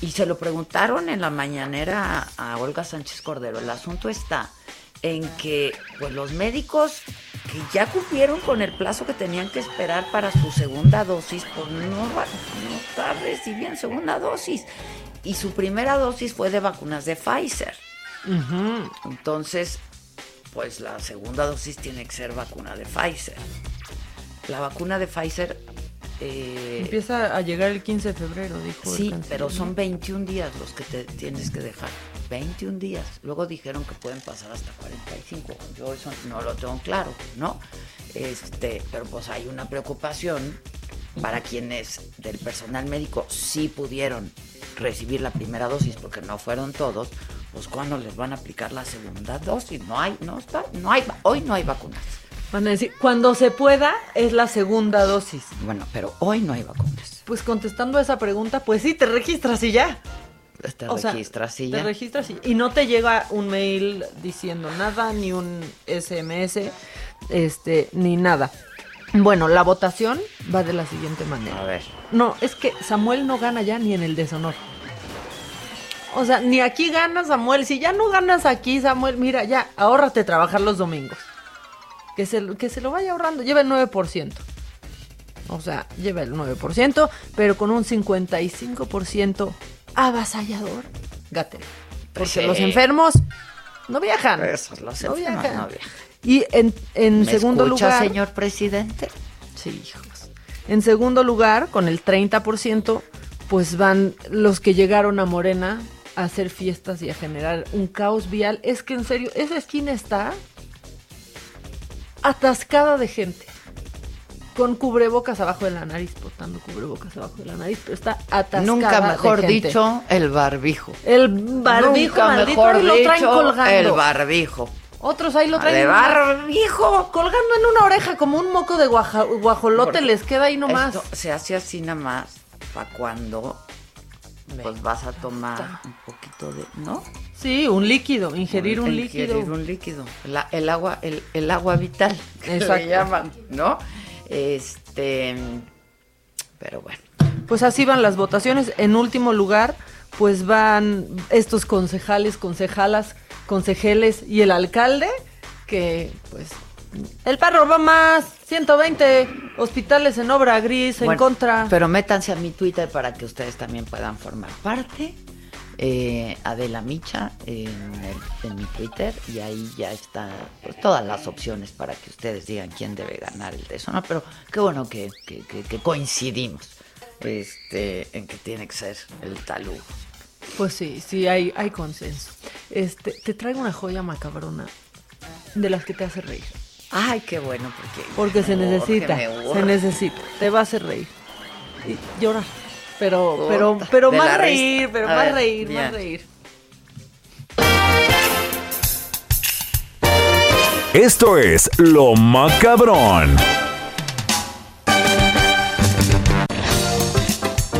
y se lo preguntaron en la mañanera a, Olga Sánchez Cordero, el asunto está en que pues los médicos que ya cumplieron con el plazo que tenían que esperar para su segunda dosis, pues no, no recibiendo segunda dosis. Y su primera dosis fue de vacunas de Pfizer. Entonces, pues la segunda dosis tiene que ser vacuna de Pfizer. La vacuna de Pfizer... eh, Empieza a llegar el 15 de febrero, dijo. Sí, pero son 21 días los que te tienes que dejar. 21 días. Luego dijeron que pueden pasar hasta 45. Yo eso no lo tengo claro, ¿no? Este, pero pues hay una preocupación para quienes del personal médico sí pudieron recibir la primera dosis porque no fueron todos, pues cuándo les van a aplicar la segunda dosis? No hay, no está, no hay, hoy no hay vacunas. Van a decir, cuando se pueda, es la segunda dosis. Bueno, pero hoy no hay vacunas. Pues contestando a esa pregunta, pues sí, te registras y ya. Te O sea, registras y Te ya. registras y, y no te llega un mail diciendo nada, ni un SMS, este, ni nada. Bueno, la votación va de la siguiente manera. A ver. No, es que Samuel no gana ya ni en el deshonor. O sea, ni aquí gana Samuel. Si ya no ganas aquí, Samuel, mira, ya, ahórrate trabajar los domingos. Que se, que se lo vaya ahorrando. Lleva el 9%. O sea, lleva el 9%, pero con un 55% avasallador Gatel. Porque Sí. los enfermos no viajan. Esos, los No enfermos viajan. no viajan. Y en, en ¿Me segundo escucha, lugar. señor presidente? Sí, hijos. En segundo lugar, con el 30%, pues van los que llegaron a Morena a hacer fiestas y a generar un caos vial. Es que en serio, esa esquina está atascada de gente. Con cubrebocas abajo de la nariz, portando cubrebocas abajo de la nariz, pero está atascada. Nunca de mejor gente. dicho, el barbijo. El barbijo Nunca maldito mejor ahí lo traen dicho, colgando. el barbijo. Otros ahí lo traen. De barbijo. Colgando en una oreja como un moco de guaja- guajolote Porque les queda ahí nomás. Esto se hace así nada más para cuando pues vas a tomar un poquito de, ¿no? Sí, un líquido, ingerir un Ingerir líquido. un líquido. La- el agua, el, el agua vital, que le llaman, ¿no? Este, pero bueno. Pues así van las votaciones. En último lugar, pues van estos concejales, concejalas, consejeles y el alcalde, que pues el perro va más, 120 hospitales en obra gris en Bueno, contra. Pero métanse a mi Twitter para que ustedes también puedan formar parte. Eh, Adela Micha en, el- en mi Twitter y ahí ya está pues, todas las opciones para que ustedes digan quién debe ganar el de eso, ¿no? Pero qué bueno que, que- que- que coincidimos este, en que tiene que ser el talú. Pues sí, sí, hay, hay consenso. Este, te traigo una joya macabrona de las que te hace reír. Ay, qué bueno, porque... Porque se necesita, se necesita. Te va a hacer reír. Y llorar. Pero, Puta, pero, pero más reír, pero más ver, reír, más reír. Esto es Lo Macabrón.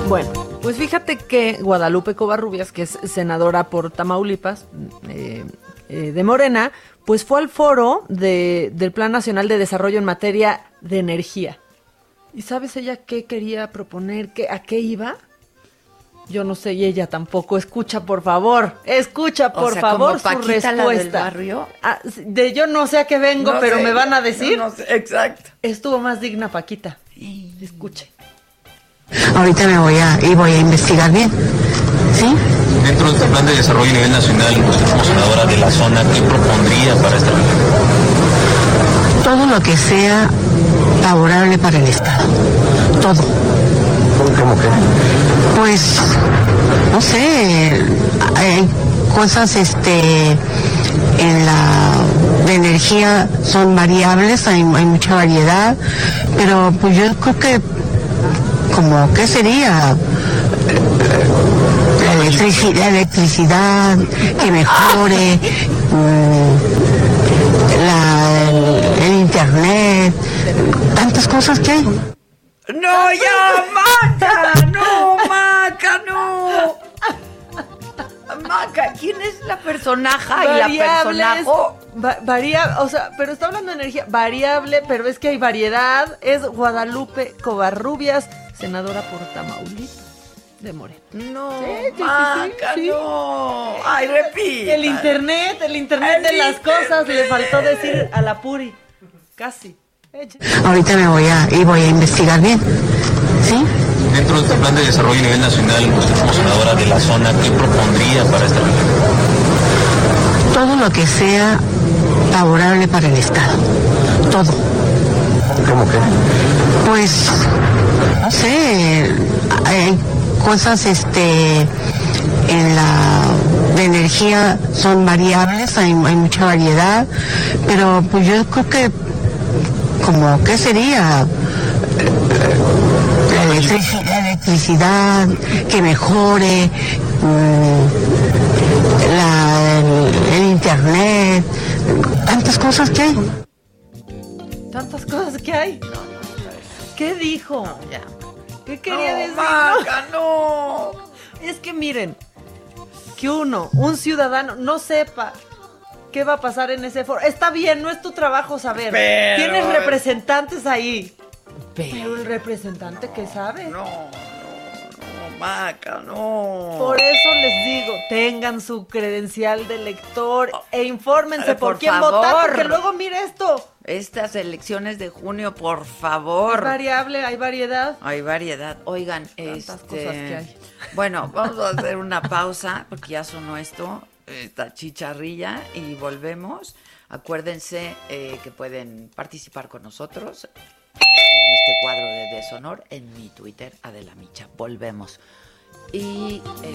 Bueno, pues fíjate que Guadalupe Covarrubias, que es senadora por Tamaulipas, eh, eh, de Morena, pues fue al foro de- del Plan Nacional de Desarrollo en materia de energía. ¿Y sabes ella qué quería proponer? ¿Qué, ¿A qué iba? Yo no sé, y ella tampoco. Escucha, por favor. Escucha, O por sea, favor, como su Paquita, la del respuesta. barrio. Ah, de yo no sé a qué vengo, No pero sé, me van a decir. no sé, exacto. Estuvo más digna Paquita. Escuche. Ahorita me voy a, y voy a investigar bien. ¿Sí? Dentro de este plan de desarrollo a nivel nacional, usted como senadora de la zona, ¿qué propondría para esta región? Todo lo que sea favorable para el Estado. Todo. ¿Cómo que? Pues, no sé, hay cosas este en la de energía son variables, hay, hay mucha variedad, pero pues yo creo que como qué sería la, electrici- la electricidad que mejore mm, la- el, el internet tantas cosas que hay ¡No, ya, Maca! ¡No, Maca, no! Maca, ¿quién es la personaja y la personajo? va- o sea, pero está hablando de energía variable, pero es que hay variedad. Es Guadalupe Covarrubias, senadora por Tamaulipas de Morena. No, Sí, sí, sí, Maca, sí. no. Ay, repita. El internet, el internet El de las cosas, le faltó decir a la Puri. Casi. Ahorita me voy a y voy a investigar bien ¿sí? Dentro de este plan de desarrollo a nivel nacional, usted como senadora de la zona, ¿qué propondría para esta región? todo lo que sea favorable para el Estado todo ¿Cómo que? pues no sé hay cosas este en la de energía son variables hay, hay mucha variedad pero pues yo creo que como qué sería la, electrici- la electricidad que mejore mm, la- el, el internet tantas cosas que hay Tantas cosas que hay. ¿Qué dijo? ya. ¿Qué quería No, decir? Maca, no. Es que miren, que uno, un ciudadano, no sepa qué va a pasar en ese foro. Está bien, no es tu trabajo saber. Pero- Tienes representantes ahí. Pero el representante que sabe. No, no, no, Maca, no. Por eso les digo, tengan su credencial de lector e infórmense por, por quién favor. votar, porque luego mire esto. Estas elecciones de junio, por favor. Es variable, hay variedad. Hay variedad. Oigan, Tantas este, cosas que hay. Bueno, vamos a hacer una pausa porque ya sonó esto, esta chicharrilla y volvemos. Acuérdense eh, que pueden participar con nosotros en este cuadro de deshonor en mi Twitter, Adela Micha. Volvemos. Y eh,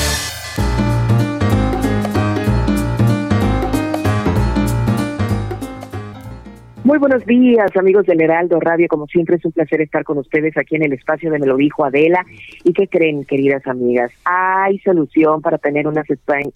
Muy buenos días, amigos del Heraldo Radio. Como siempre, es un placer estar con ustedes aquí en el espacio de Me Adela. ¿Y qué creen, queridas amigas? Hay solución para tener unas,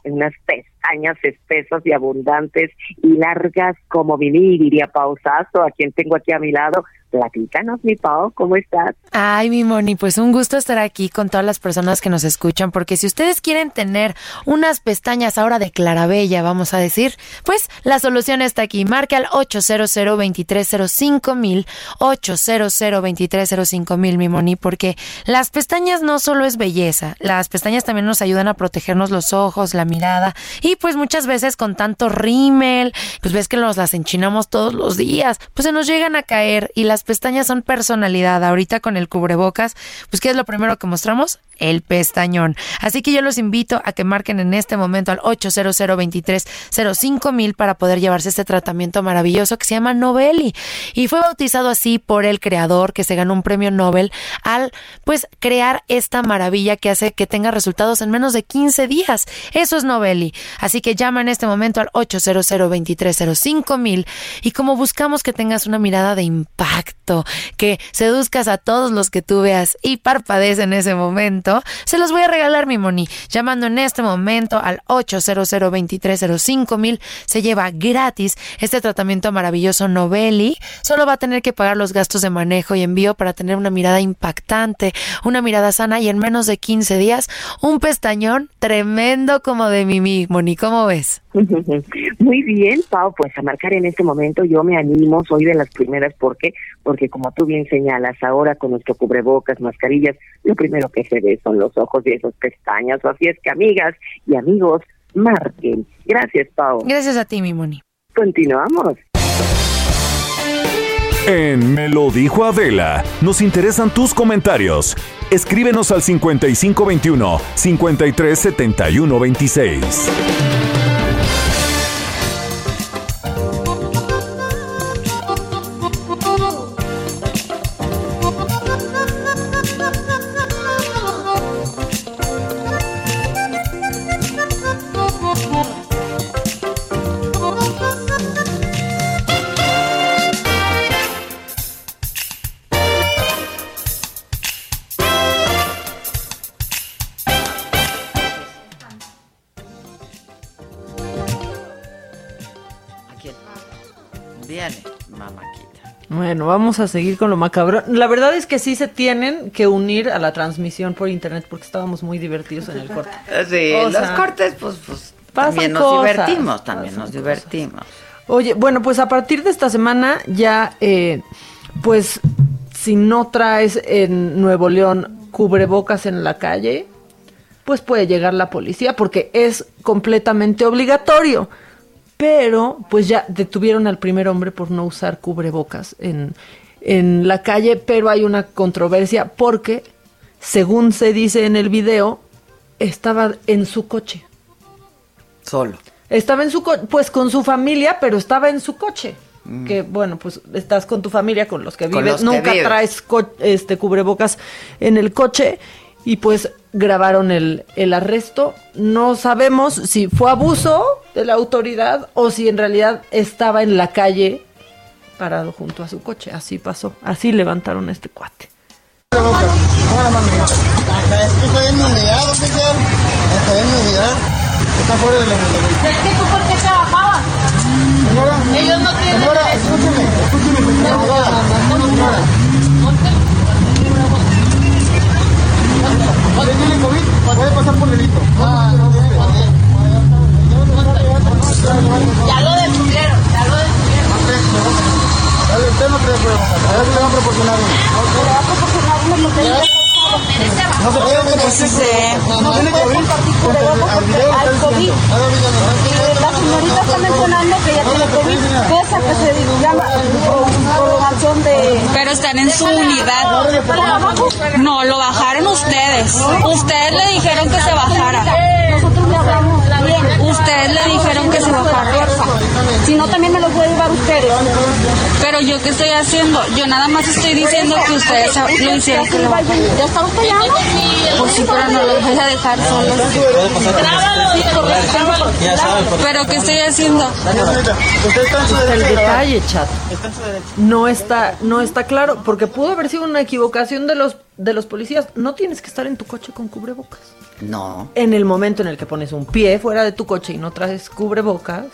unas pestañas espesas y abundantes y largas como Vini, diría Pausazo, a quien tengo aquí a mi lado. Platícanos, mi Pau, ¿cómo estás? Ay, mi Moni, pues un gusto estar aquí con todas las personas que nos escuchan, porque si ustedes quieren tener unas pestañas ahora de clarabella, vamos a decir, pues la solución está aquí. Marca al 800 2305 mil, 800 2305 mil, mi Moni, porque las pestañas no solo es belleza, las pestañas también nos ayudan a protegernos los ojos, la mirada, y pues muchas veces con tanto rímel, pues ves que nos las enchinamos todos los días, pues se nos llegan a caer y las pestañas son personalidad. Ahorita con el cubrebocas, pues ¿qué es lo primero que mostramos? El pestañón. Así que yo los invito a que marquen en este momento al 800 2305 mil para poder llevarse este tratamiento maravilloso que se llama Novelli. Y fue bautizado así por el creador que se ganó un premio Nobel al pues crear esta maravilla que hace que tenga resultados en menos de 15 días. Eso es Novelli. Así que llama en este momento al 800 2305 mil y como buscamos que tengas una mirada de impacto, que seduzcas a todos los que tú veas y parpadees en ese momento, se los voy a regalar mi moni. Llamando en este momento al 800 2305 mil se lleva gratis este tratamiento maravilloso Novelli. Solo va a tener que pagar los gastos de manejo y envío para tener una mirada impactante, una mirada sana y en menos de 15 días un pestañón tremendo como de Mimi. Moni, ¿cómo ves? Muy bien, Pau, pues a marcar en este momento yo me animo, soy de las primeras, ¿por qué? Porque como tú bien señalas, ahora con nuestro cubrebocas, mascarillas, lo primero que se ve son los ojos y esas pestañas, así es que amigas y amigos, marquen. Gracias, Pau. Gracias a ti, mi Moni. Continuamos. En Me lo dijo Adela, nos interesan tus comentarios. Escríbenos al 5521 537126. Bueno, vamos a seguir con lo macabro. La verdad es que sí se tienen que unir a la transmisión por internet porque estábamos muy divertidos en el corte. Sí, O los cortes, pues, pues también nos cosas, divertimos, también nos divertimos. Oye, bueno, pues a partir de esta semana ya, eh, pues si no traes en Nuevo León cubrebocas en la calle, pues puede llegar la policía porque es completamente obligatorio. Pero pues ya detuvieron al primer hombre por no usar cubrebocas en, en la calle, pero hay una controversia porque, según se dice en el video, estaba en su coche. Solo. Estaba en su coche, pues con su familia, pero estaba en su coche. Que bueno, pues estás con tu familia, con los que Mm. Con vives, los que nunca vives. traes este cubrebocas en el coche y pues grabaron el, el arresto. No sabemos si fue abuso de la autoridad o si en realidad estaba en la calle parado junto a su coche. Así pasó, así levantaron a este cuate. Estoy en unidad, oficial. Estoy en fuera de la mesa. Es que tú por qué trabajabas. Señora, Ellos no tienen señora, derecho. escúcheme, escúcheme, señora. Señora. ¿Usted tiene COVID? Puede pasar por delito. Ya lo descubrieron, ya lo descubrieron. Usted no cree que a ver si le van a proporcionar uno. Le va a proporcionar uno porque merece No se puede meter No ¿Tiene puede compartir cubrebocas Al porque hay COVID. la señorita está mencionando que ya tiene COVID, cosa que se llama prolongación de... Pero están en su unidad. No, lo bajaron ustedes. Ustedes le dijeron que se bajara. Nosotros le hablamos. Ustedes le dijeron que se bajara. Si no, también me lo puede llevar ustedes. Pero yo qué estoy haciendo? Yo nada más estoy diciendo que ustedes lo hicieron que lo. ¿Ya estamos peleando? Pues sí, pero no los voy a dejar solos. Pero ¿qué estoy haciendo? el detalle, chat. No está, no está claro, porque pudo haber sido una equivocación de los de los policías. No tienes que estar en tu coche con cubrebocas. No. En el momento en el que pones un pie fuera de tu coche y no traes cubrebocas,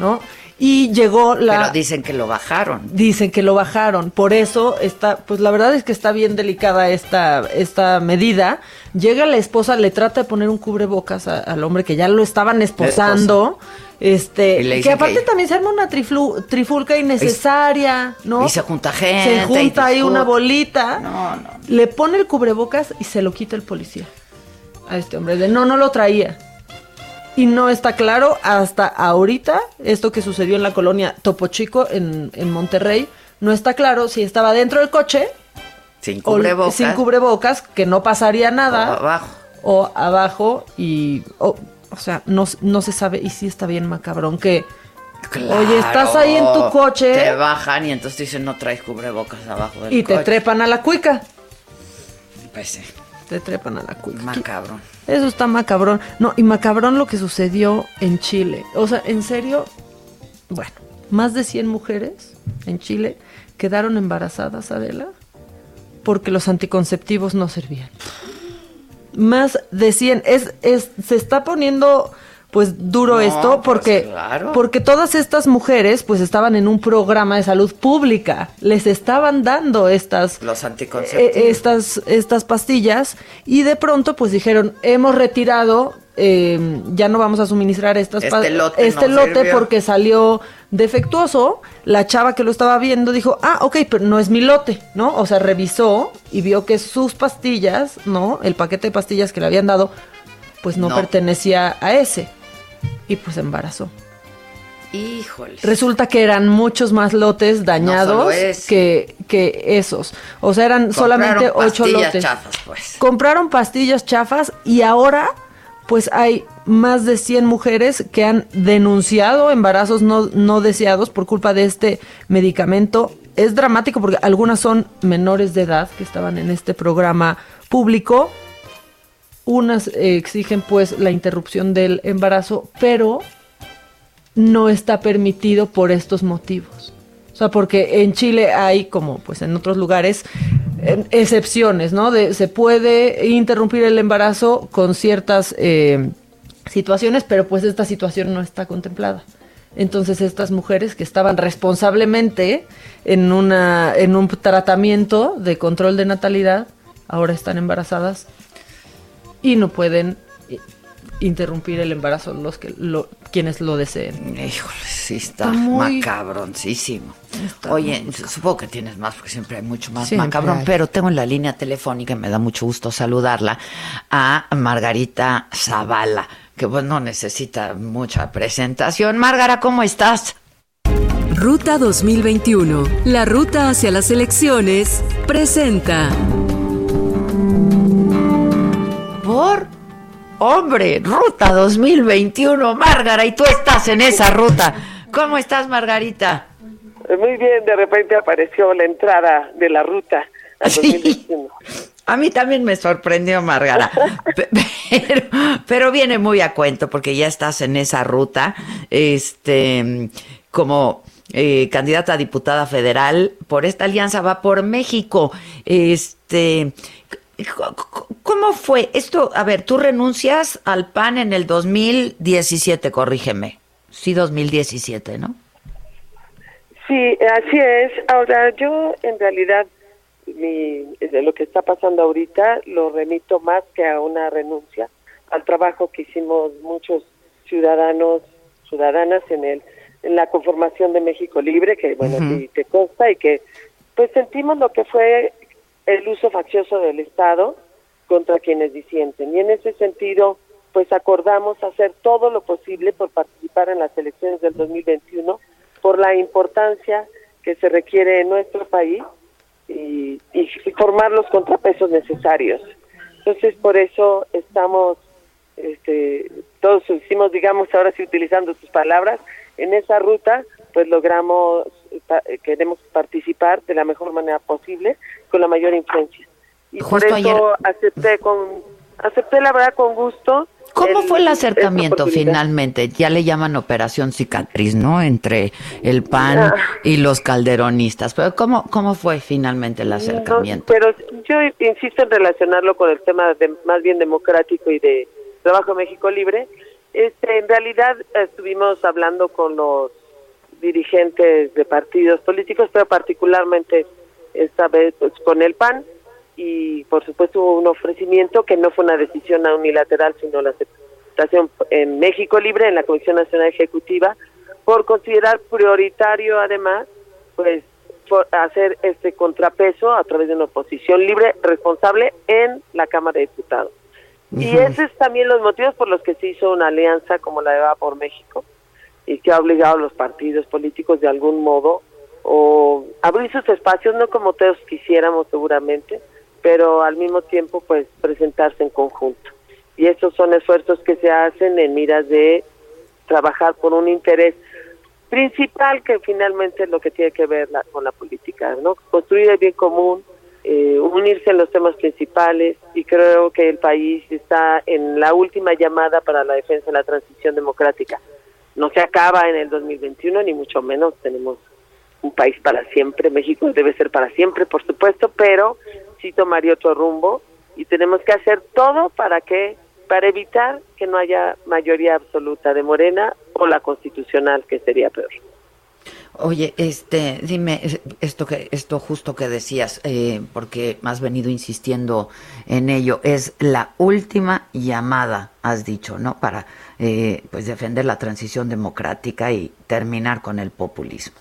¿no? Y llegó la Pero dicen que lo bajaron. Dicen que lo bajaron, por eso está, pues la verdad es que está bien delicada esta, esta medida. Llega la esposa, le trata de poner un cubrebocas a- al hombre que ya lo estaban esposando, este, Y que aparte que- también se arma una triflu- trifulca innecesaria, ¿no? Y se junta gente. Se junta ahí una bolita, No, no. le pone el cubrebocas y se lo quita el policía a este hombre, de no, no lo traía. Y no está claro hasta ahorita esto que sucedió en la colonia Topo Chico en, en Monterrey. No está claro si estaba dentro del coche Sin o cubrebocas. sin cubrebocas, que no pasaría nada. O abajo. O abajo y... O, o sea, no, no se sabe y sí está bien macabrón que... Oye, estás ahí en tu coche Te bajan y entonces te dicen no traes cubrebocas abajo del y te coche. trepan a la cuica. Pues sí. Te trepan a la cuica. Macabrón. Eso está macabrón. No, y macabrón lo que sucedió en Chile. O sea, en serio, bueno, más de 100 mujeres en Chile quedaron embarazadas, Adela, porque los anticonceptivos no servían. Más de 100. Es, es, se está poniendo pues duro No, esto pues, porque claro. porque todas estas mujeres pues estaban en un programa de salud pública les estaban dando estas Los eh, anticonceptivos. estas, estas pastillas y de pronto pues dijeron, hemos retirado, eh, ya no vamos a suministrar estas Este lote este no lote porque salió defectuoso. La chava que lo estaba viendo dijo, ah, ok, pero no es mi lote, ¿no? O sea, revisó y vio que sus pastillas, ¿no? El paquete de pastillas que le habían dado, pues no, No. pertenecía a ese. Y pues embarazó. Híjole. Resulta que eran muchos más lotes dañados que, que esos. O sea, eran solamente Compraron ocho pastillas lotes. chafas, pues. Compraron pastillas chafas y ahora pues hay más de 100 mujeres que han denunciado embarazos no, no deseados por culpa de este medicamento. Es dramático porque algunas son menores de edad que estaban en este programa público. Unas eh, exigen pues la interrupción del embarazo, pero no está permitido por estos motivos. O sea, porque en Chile hay, como pues en otros lugares, excepciones, ¿no? Se puede interrumpir el embarazo con ciertas eh, situaciones, pero pues esta situación no está contemplada. Entonces estas mujeres que estaban responsablemente en, una, en un tratamiento de control de natalidad, ahora están embarazadas y no pueden interrumpir el embarazo los que lo, quienes lo deseen. Híjole, sí está, Está muy- macabroncísimo. Oye, supongo que tienes más porque siempre hay mucho más Siempre macabrón, hay. pero tengo en la línea telefónica, y me da mucho gusto saludarla, a Margarita Zavala, que pues no necesita mucha presentación. Márgara, ¿cómo estás? Ruta 2021, la ruta hacia las elecciones, presenta. Por hombre, ruta 2021, Márgara, y tú estás en esa ruta. ¿Cómo estás, Margarita? Muy bien, de repente apareció la entrada de la ruta. a 2021. A mí también me sorprendió, Margara. Pe- Pero, pero viene muy a cuento porque ya estás en esa ruta, este, como eh, candidata a diputada federal por esta alianza va por México. Este, ¿Cómo fue esto? A ver, tú renuncias al PAN en el 2017, corrígeme. Sí, 2017, ¿no? Sí, así es. Ahora, yo en realidad mi, de lo que está pasando ahorita lo remito más que a una renuncia al trabajo que hicimos muchos ciudadanos, ciudadanas en el en la conformación de México Libre, que bueno, sí te consta y que pues sentimos lo que fue el uso faccioso del Estado contra quienes disienten. Y en ese sentido, pues acordamos hacer todo lo posible por participar en las elecciones del 2021 por la importancia que se requiere en nuestro país y, y formar los contrapesos necesarios. Entonces, por eso estamos, este, todos hicimos, digamos, ahora sí utilizando tus palabras, en esa ruta, pues logramos, queremos participar de la mejor manera posible, con la mayor influencia. Y por eso acepté con, acepté la verdad con gusto. ¿Cómo fue el acercamiento finalmente? Ya le llaman operación cicatriz, ¿no? Entre el PAN ah. y los calderonistas. Pero ¿cómo, cómo fue finalmente el acercamiento? pero yo insisto en relacionarlo con el tema de, más bien democrático y de Trabajo México Libre. Este, en realidad estuvimos hablando con los dirigentes de partidos políticos, pero particularmente esta vez pues, con el PAN y por supuesto hubo un ofrecimiento que no fue una decisión unilateral, sino la aceptación en México Libre, en la Comisión Nacional Ejecutiva, por considerar prioritario además, pues hacer este contrapeso a través de una oposición libre, responsable en la Cámara de Diputados. Y esos es también los motivos por los que se hizo una alianza como la de Va por México y que ha obligado a los partidos políticos de algún modo o abrir sus espacios, no como todos quisiéramos seguramente, pero al mismo tiempo pues presentarse en conjunto. Y estos son esfuerzos que se hacen en miras de trabajar por un interés principal que finalmente es lo que tiene que ver con la política, ¿no? Construir el bien común, eh, unirse en los temas principales y creo que el país está en la última llamada para la defensa de la transición democrática. No se acaba en el 2021 ni mucho menos tenemos un país para siempre, México debe ser para siempre, por supuesto, pero sí tomaría otro rumbo y tenemos que hacer todo para que para evitar que no haya mayoría absoluta de Morena o la constitucional, que sería peor. Oye, este, dime esto que esto justo que decías, eh, porque has venido insistiendo en ello, es la última llamada, has dicho, ¿no? Para eh, pues defender la transición democrática y terminar con el populismo.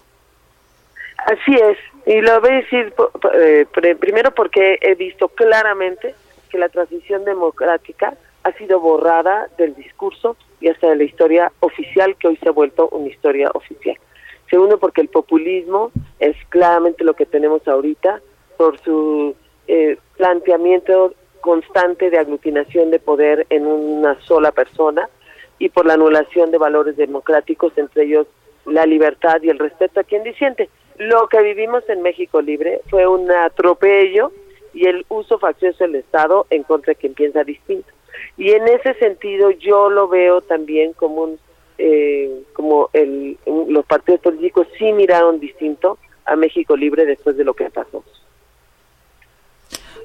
Así es, y lo voy a decir eh, primero porque he visto claramente que la transición democrática ha sido borrada del discurso y hasta de la historia oficial que hoy se ha vuelto una historia oficial. Segundo, porque el populismo es claramente lo que tenemos ahorita por su eh, planteamiento constante de aglutinación de poder en una sola persona y por la anulación de valores democráticos, entre ellos la libertad y el respeto a quien disiente. Lo que vivimos en México Libre fue un atropello y el uso faccioso del Estado en contra de quien piensa distinto. Y en ese sentido yo lo veo también como un eh, como el, los partidos políticos sí miraron distinto a México Libre después de lo que pasó.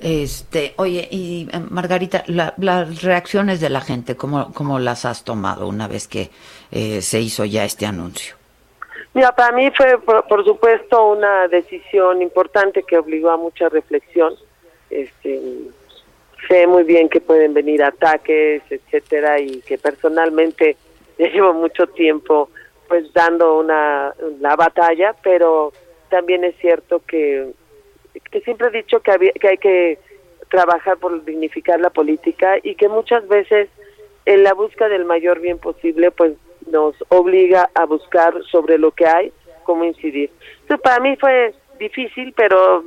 Este, oye, y eh, Margarita, las reacciones de la gente, ¿cómo, ¿cómo las has tomado una vez que eh, se hizo ya este anuncio? Mira, para mí fue, por, supuesto, una decisión importante que obligó a mucha reflexión. Este, sé muy bien que pueden venir ataques, etcétera, y que personalmente llevo mucho tiempo pues dando una, batalla, pero también es cierto que, que siempre he dicho que, había, que hay que trabajar por dignificar la política y que muchas veces en la búsqueda del mayor bien posible pues nos obliga a buscar sobre lo que hay, cómo incidir. Entonces para mí fue difícil, pero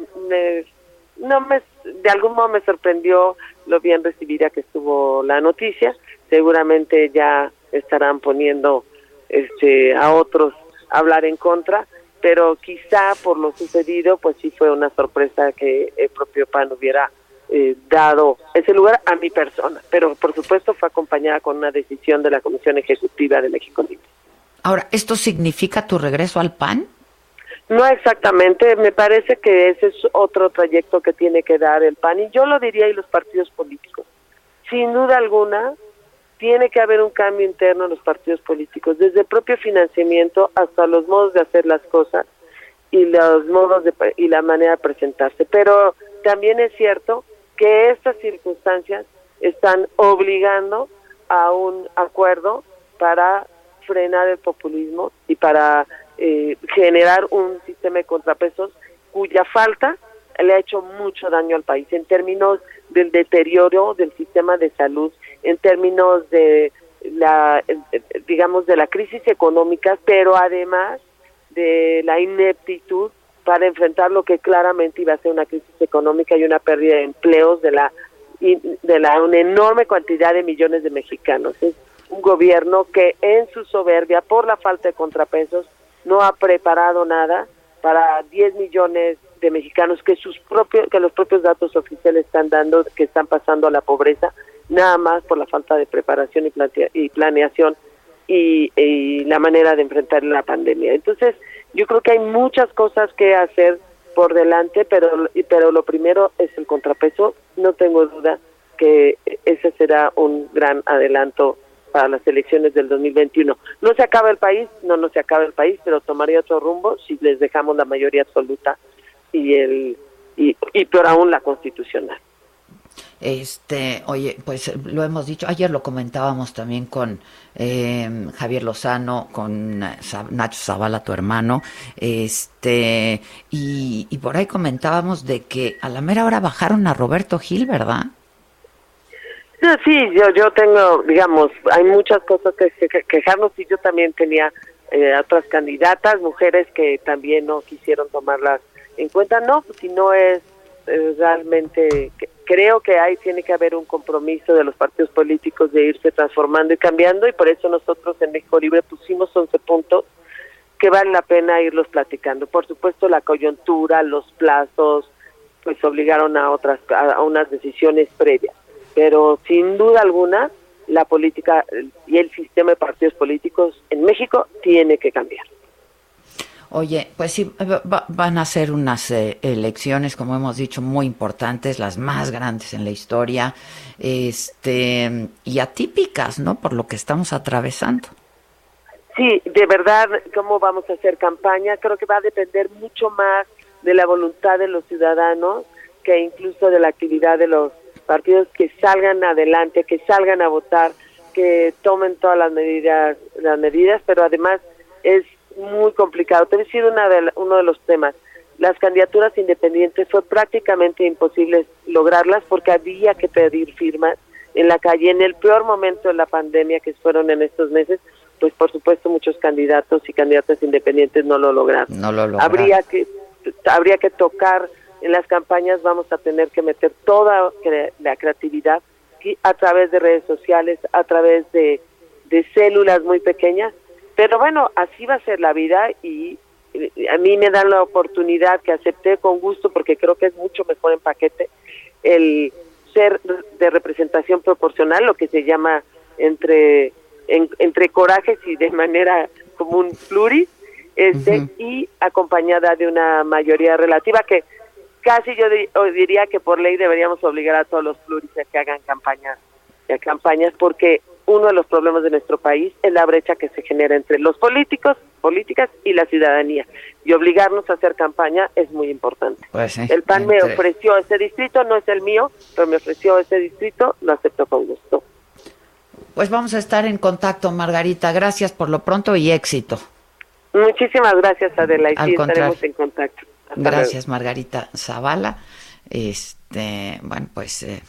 no me, de algún modo me sorprendió lo bien recibida que estuvo la noticia. Seguramente ya estarán poniendo este a otros a hablar en contra, pero quizá por lo sucedido, pues sí fue una sorpresa que el propio PAN hubiera eh, dado ese lugar a mi persona, pero por supuesto fue acompañada con una decisión de la Comisión Ejecutiva de México Ahora, ¿esto significa tu regreso al PAN? No exactamente, me parece que ese es otro trayecto que tiene que dar el PAN y yo lo diría y los partidos políticos. Sin duda alguna, tiene que haber un cambio interno en los partidos políticos, desde el propio financiamiento hasta los modos de hacer las cosas y los modos de, y la manera de presentarse. Pero también es cierto que estas circunstancias están obligando a un acuerdo para frenar el populismo y para eh, generar un sistema de contrapesos cuya falta le ha hecho mucho daño al país en términos del deterioro del sistema de salud, en términos de la, digamos, de la crisis económica, pero además de la ineptitud para enfrentar lo que claramente iba a ser una crisis económica y una pérdida de empleos de la de la una enorme cantidad de millones de mexicanos. Es un gobierno que en su soberbia, por la falta de contrapesos, no ha preparado nada para 10 millones de mexicanos que sus propios que los propios datos oficiales están dando que están pasando a la pobreza nada más por la falta de preparación y, y planeación y, la manera de enfrentar la pandemia entonces yo creo que hay muchas cosas que hacer por delante pero pero lo primero es el contrapeso no tengo duda que ese será un gran adelanto para las elecciones del 2021. No se acaba el país, no, no se acaba el país, pero tomaría otro rumbo si les dejamos la mayoría absoluta y el y, y peor aún la constitucional. Este, oye, pues lo hemos dicho, ayer lo comentábamos también con eh, Javier Lozano, con Nacho Zavala, tu hermano, este, y, y por ahí comentábamos de que a la mera hora bajaron a Roberto Gil, ¿verdad? Sí, yo, yo tengo, digamos, hay muchas cosas que, quejarnos y yo también tenía eh, otras candidatas, mujeres que también no quisieron tomarlas en cuenta. No, si no es eh, realmente, creo que ahí tiene que haber un compromiso de los partidos políticos de irse transformando y cambiando y por eso nosotros en México Libre pusimos 11 puntos que vale la pena irlos platicando. Por supuesto, la coyuntura, los plazos, pues obligaron a otras, a unas decisiones previas pero sin duda alguna la política y el sistema de partidos políticos en México tiene que cambiar. Oye, pues sí, van a ser unas eh, elecciones, como hemos dicho, muy importantes, las más grandes en la historia, este, y atípicas, ¿no? Por lo que estamos atravesando. Sí, de verdad, cómo vamos a hacer campaña, creo que va a depender mucho más de la voluntad de los ciudadanos que incluso de la actividad de los partidos que salgan adelante, que salgan a votar, que tomen todas las medidas, las medidas, pero además es muy complicado. Te he sido una de, uno de los temas. Las candidaturas independientes fue prácticamente imposible lograrlas porque había que pedir firmas en la calle en el peor momento de la pandemia que fueron en estos meses, pues por supuesto muchos candidatos y candidatas independientes no lo lograron. No lo lograron. Habría que habría que tocar en las campañas vamos a tener que meter toda la creatividad a través de redes sociales, a través de, células muy pequeñas. Pero bueno, así va a ser la vida y a mí me dan la oportunidad que acepté con gusto porque creo que es mucho mejor en paquete el ser de representación proporcional, lo que se llama entre entre corajes y de manera como un pluris, este, y acompañada de una mayoría relativa que casi yo diría que por ley deberíamos obligar a todos los pluris a que hagan campañas, a campañas porque uno de los problemas de nuestro país es la brecha que se genera entre los políticos, políticas y la ciudadanía. Y obligarnos a hacer campaña es muy importante. Pues el PAN me ofreció ese distrito, no es el mío, pero me ofreció ese distrito, lo acepto con gusto. Pues vamos a estar en contacto, Margarita. Gracias por lo pronto y éxito. Muchísimas gracias, Adela, y sí, estaremos en contacto. Gracias, Margarita Zavala. Este, bueno, pues eh,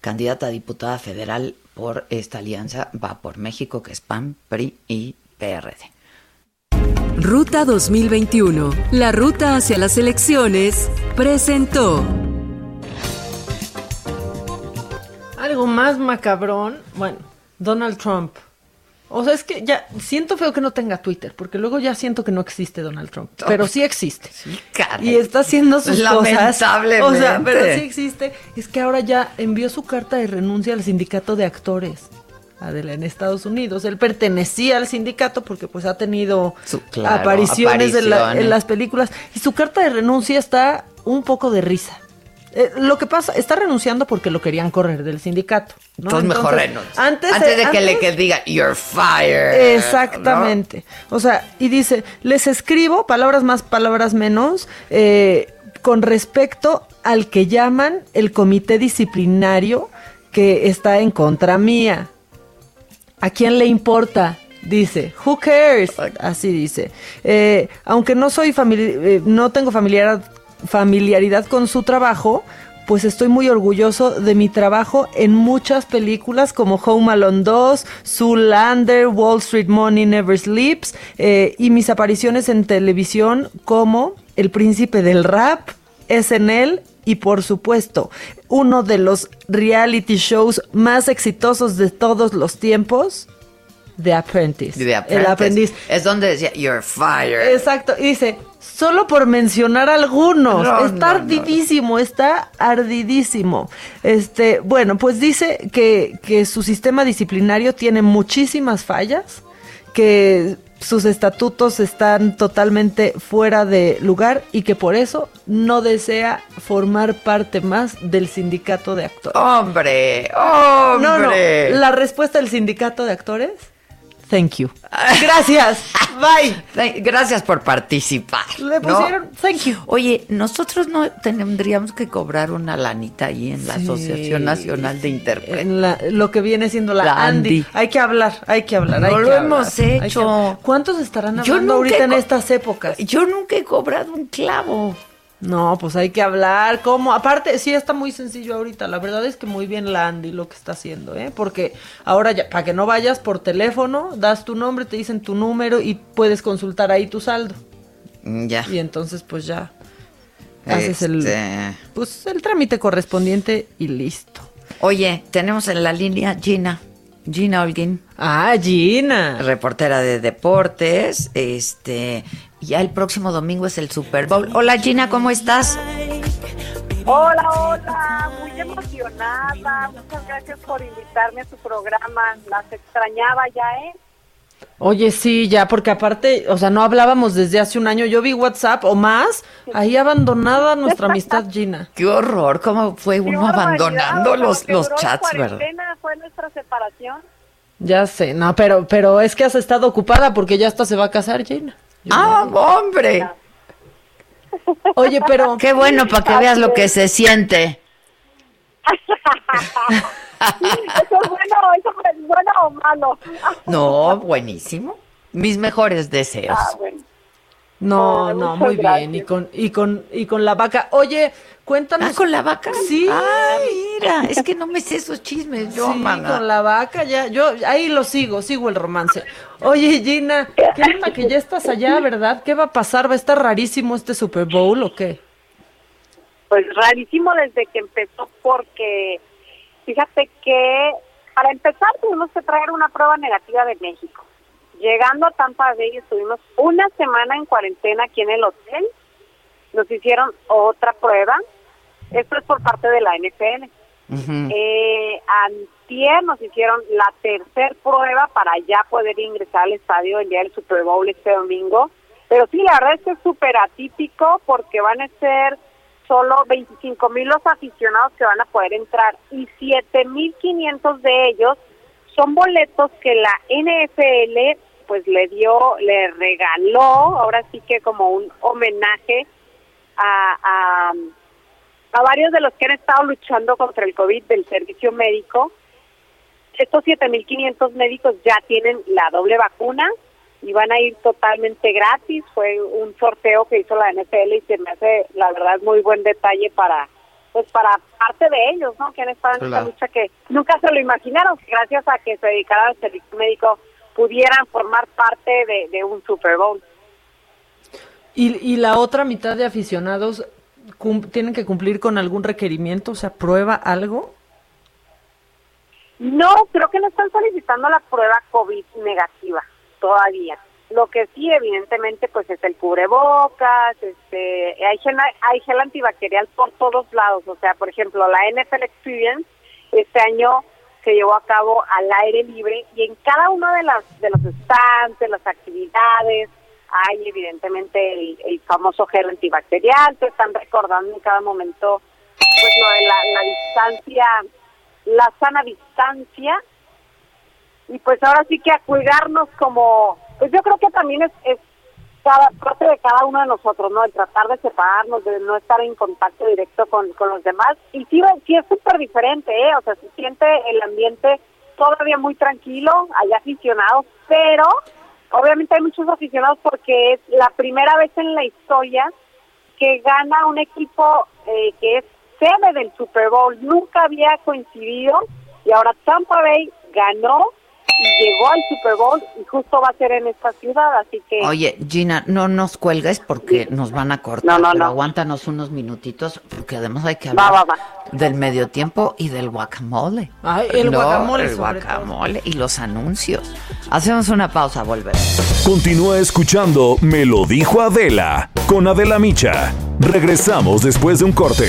candidata a diputada federal por esta alianza va por México, que es PAN, PRI y PRD. Ruta 2021, la ruta hacia las elecciones, presentó. Algo más macabrón, bueno, Donald Trump o sea, es que ya siento feo que no tenga Twitter, porque luego ya siento que no existe Donald Trump, pero sí existe. y está haciendo sus cosas. O sea, pero sí existe. Es que ahora ya envió su carta de renuncia al sindicato de actores. Adela, en Estados Unidos. Él pertenecía al sindicato porque pues ha tenido Su- claro, apariciones, de la- apariciones. en las películas y su carta de renuncia está un poco de risa. Eh, lo que pasa, está renunciando porque lo querían correr del sindicato. ¿no? Entonces mejor renuncia. Antes, Antes de eh, que le que diga, you're fired. Exactamente. O sea, y dice, les escribo, palabras más, palabras menos, eh, con respecto al que llaman el comité disciplinario que está en contra mía. ¿A quién le importa? Dice, who cares? Así dice. Eh, aunque no soy no tengo familiaridad, familiaridad con su trabajo, pues estoy muy orgulloso de mi trabajo en muchas películas como Home Alone 2, Zoolander, Wall Street Money Never Sleeps eh, y mis apariciones en televisión como El Príncipe del Rap, SNL y por supuesto uno de los reality shows más exitosos de todos los tiempos, The Apprentice. The El aprendiz. Es donde decía, you're fired. Exacto. Y dice, solo por mencionar algunos. No, está no, no. ardidísimo, está ardidísimo. Este, bueno, pues dice que, que su sistema disciplinario tiene muchísimas fallas, que sus estatutos están totalmente fuera de lugar y que por eso no desea formar parte más del sindicato de actores. Hombre, No, no, hombre. la respuesta del sindicato de actores, thank you. Gracias, bye. Gracias por participar. Le ¿no? pusieron thank you. Oye, nosotros no tendríamos que cobrar una lanita ahí en la Sí. Asociación Nacional de Intérpretes. En la- lo que viene siendo la, La Andy. Andy. Hay que hablar, hay que hablar. No hay lo que hemos hecho. ¿Cuántos estarán hablando ahorita en estas épocas? Yo nunca he cobrado un clavo. No, pues hay que hablar. ¿Cómo? Aparte, sí está muy sencillo ahorita. La verdad es que muy bien la Andy lo que está haciendo, ¿eh? Porque ahora ya, para que no vayas por teléfono, das tu nombre, te dicen tu número y puedes consultar ahí tu saldo. Mm, Ya. Y entonces, pues ya haces el, Este, pues, el trámite correspondiente y listo. Oye, tenemos en la línea Gina. Gina Holguín. Ah, Gina. Reportera de deportes. Este, ya el próximo domingo es el Super Bowl. Hola Gina, ¿cómo estás? Hola, hola, muy emocionada. Muchas gracias por invitarme a su programa. Las extrañaba ya, ¿eh? Oye, sí, ya, porque aparte, o sea, no hablábamos desde hace un año. Yo vi WhatsApp o más, ahí abandonada nuestra amistad, Gina. Qué horror, cómo fue uno abandonando los, los chats, ¿verdad? Fue nuestra separación. Ya sé, no, pero, pero es que has estado ocupada porque ya hasta se va a casar, Gina. ¡Ah, hombre! Oye, pero... Qué bueno para que veas lo que se siente. ¿Eso es bueno, eso es bueno o malo? No, buenísimo. Mis mejores deseos. Ah, bueno. No, Ah, no, muy bien. Y con, y con, y con la vaca. Oye, cuéntanos. ¿Ah, con la vaca? Sí. Ah, mira, es que no me sé esos chismes yo, sí, mana. con la vaca ya, yo ahí lo sigo, sigo el romance. Oye, Gina, ¿qué onda que ya estás allá, verdad? ¿Qué va a pasar? ¿Va a estar rarísimo este Super Bowl o qué? Pues rarísimo desde que empezó porque fíjate que para empezar tuvimos que traer una prueba negativa de México. Llegando a Tampa Bay estuvimos una semana en cuarentena aquí en el hotel. Nos hicieron otra prueba. Esto es por parte de la NFL. Eh, antier nos hicieron la tercer prueba para ya poder ingresar al estadio el día del Super Bowl este domingo. Pero sí, la verdad es que es súper atípico porque van a ser solo 25 mil los aficionados que van a poder entrar y 7 mil 500 de ellos son boletos que la NFL pues le dio, le regaló, ahora sí que como un homenaje a, a, a varios de los que han estado luchando contra el COVID del servicio médico. Estos 7.500 médicos ya tienen la doble vacuna y van a ir totalmente gratis. Fue un sorteo que hizo la NFL y se me hace, la verdad, muy buen detalle para pues para parte de ellos, ¿no? Que han estado en esta lucha que nunca se lo imaginaron, que gracias a que se dedicaran al servicio médico pudieran formar parte de, de un Super Bowl. ¿Y, y la otra mitad de aficionados tienen que cumplir con algún requerimiento? O sea, ¿prueba algo? No, creo que no están solicitando la prueba COVID negativa todavía. Lo que sí, evidentemente, pues es el cubrebocas, este, hay gel, hay gel antibacterial por todos lados. O sea, por ejemplo, la NFL Experience este año se llevó a cabo al aire libre y en cada uno de las de los stands, de las actividades, hay evidentemente el, el famoso gel antibacterial, te están recordando en cada momento pues lo de la, la distancia, la sana distancia y pues ahora sí que a cuidarnos como, pues yo creo que también es, es cada parte de cada uno de nosotros, ¿no? El tratar de separarnos, de no estar en contacto directo con, con los demás. Y sí, sí es súper diferente, ¿eh? O sea, se siente el ambiente todavía muy tranquilo, hay aficionados, pero obviamente hay muchos aficionados porque es la primera vez en la historia que gana un equipo eh, que es sede del Super Bowl. Nunca había coincidido y ahora Tampa Bay ganó y llegó al Super Bowl y justo va a ser en esta ciudad, así que... Oye, Gina, no nos cuelgues porque nos van a cortar, No, no, pero no. aguántanos unos minutitos porque además hay que Va, hablar va, del medio tiempo y del guacamole. Ay, el No, guacamole el sobre guacamole y los anuncios. Hacemos una pausa, volvemos. Continúa escuchando Me lo dijo Adela con Adela Micha. Regresamos después de un corte.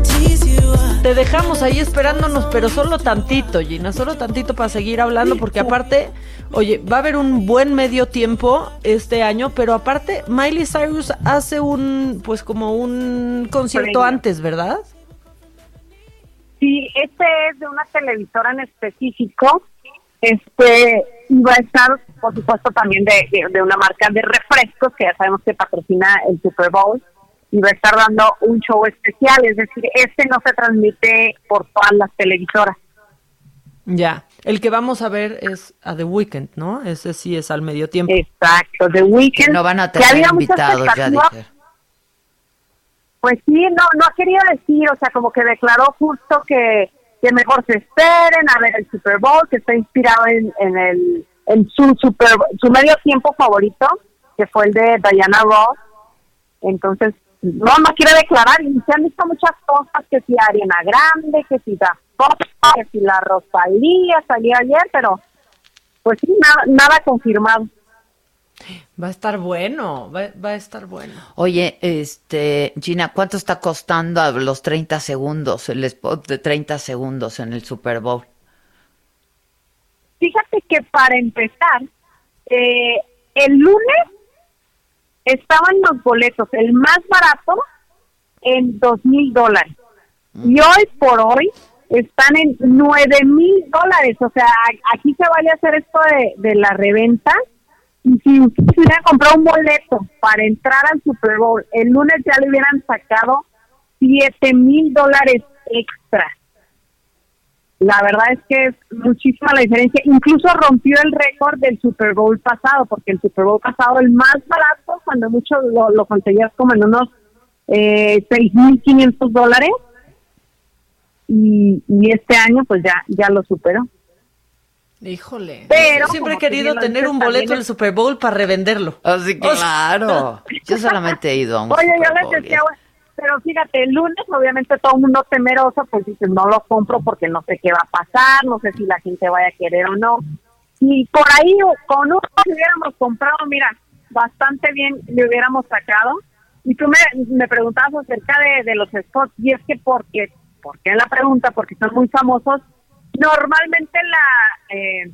Te dejamos ahí esperándonos, pero solo tantito, Gina, solo tantito para seguir hablando, porque aparte, oye, va a haber un buen medio tiempo este año, pero aparte, Miley Cyrus hace un, pues como un concierto antes, ¿verdad? Sí, este es de una televisora en específico. Este iba a estar, por supuesto, también de, de, de una marca de refrescos que ya sabemos que patrocina el Super Bowl. Y va a estar dando un show especial, es decir, este no se transmite por todas las televisoras. Ya. El que vamos a ver es a The Weeknd, ¿no? Ese sí es al medio tiempo. Exacto, The Weeknd. Que no van a tener había invitados, ya dije. Pues sí, no, no ha querido decir, o sea, como que declaró justo que, que mejor se esperen a ver el Super Bowl, que está inspirado en, en el en su super su medio tiempo favorito, que fue el de Diana Ross. Entonces, no, no quiere declarar, y se han visto muchas cosas, que si Ariana Grande, que si Da Costa, que si la Rosalía salió ayer, pero pues sí, nada, nada confirmado. Va a estar bueno, va, va a estar bueno. Oye, este, Gina, ¿cuánto está costando a los 30 segundos, el spot de 30 segundos en el Super Bowl? Fíjate que para empezar, eh, el lunes estaban los boletos, el más barato, en dos mil dólares. Y hoy por hoy están en nueve mil dólares. O sea, aquí se vale hacer esto de, de la reventa. Y si usted hubiera comprado un boleto para entrar al Super Bowl, el lunes ya le hubieran sacado siete mil dólares extra. La verdad es que es muchísima la diferencia. Incluso rompió el récord del Super Bowl pasado, porque el Super Bowl pasado, el más barato, cuando mucho lo, lo conseguías como en unos eh, 6.500 dólares. Y, y este año, pues ya, ya lo superó. Híjole. Pero, Yo siempre he querido tener dices, un boleto del Super Bowl para revenderlo. Así O sea- claro. Yo solamente he ido a un Oye, yo les decía, pero fíjate, el lunes obviamente todo el mundo temeroso, pues dices, no lo compro porque no sé qué va a pasar, no sé si la gente vaya a querer o no. Y por ahí, con uno que hubiéramos comprado, mira, bastante bien le hubiéramos sacado. Y tú me, me preguntabas acerca de, de los spots, y es que porque, ¿por qué la pregunta? Porque son muy famosos. Normalmente la eh,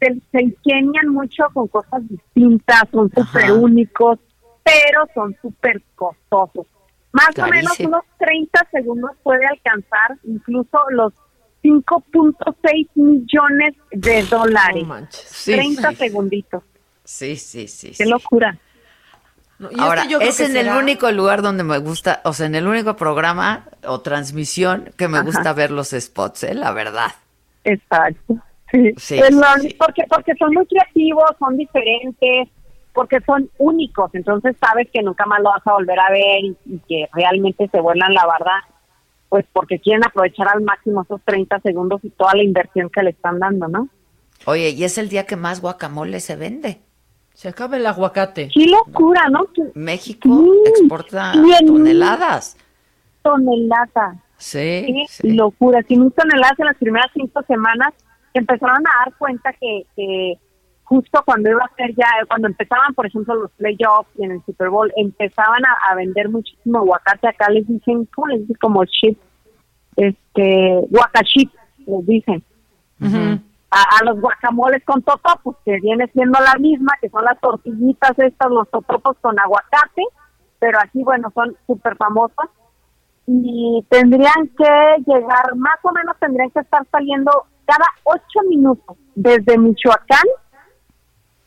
se, se ingenian mucho con cosas distintas, son súper únicos, pero son súper costosos. Más o menos unos 30 segundos puede alcanzar incluso los 5.6 millones de dólares. Sí, 30 sí. segunditos. Sí, sí, sí. Qué sí. locura. y Ahora, este es que en el único lugar donde me gusta, o sea, en el único programa o transmisión que me Ajá. gusta ver los spots, ¿eh? La verdad. Exacto. Sí. Sí, sí. Porque, porque son muy creativos, son diferentes, porque son únicos. Entonces sabes que nunca más lo vas a volver a ver y, y que realmente se vuelan la barda, pues porque quieren aprovechar al máximo esos 30 segundos y toda la inversión que le están dando, ¿no? Oye, y es el día que más guacamole se vende. Se acaba el aguacate. Qué locura, ¿no? México Sí, exporta toneladas. tonelada. Sí, sí. locura. 100 toneladas en las primeras cinco semanas empezaron a dar cuenta que, que justo cuando iba a ser ya, cuando empezaban, por ejemplo, los playoffs y en el Super Bowl, empezaban a, vender muchísimo aguacate. Acá les dicen, ¿cómo les dicen? Como chip, este, guacachip, les dicen. a, los guacamoles con totopos, que viene siendo la misma, que son las tortillitas estas, los totopos con aguacate, pero aquí, bueno, son súper famosas. Y tendrían que llegar, más o menos tendrían que estar saliendo cada ocho minutos desde Michoacán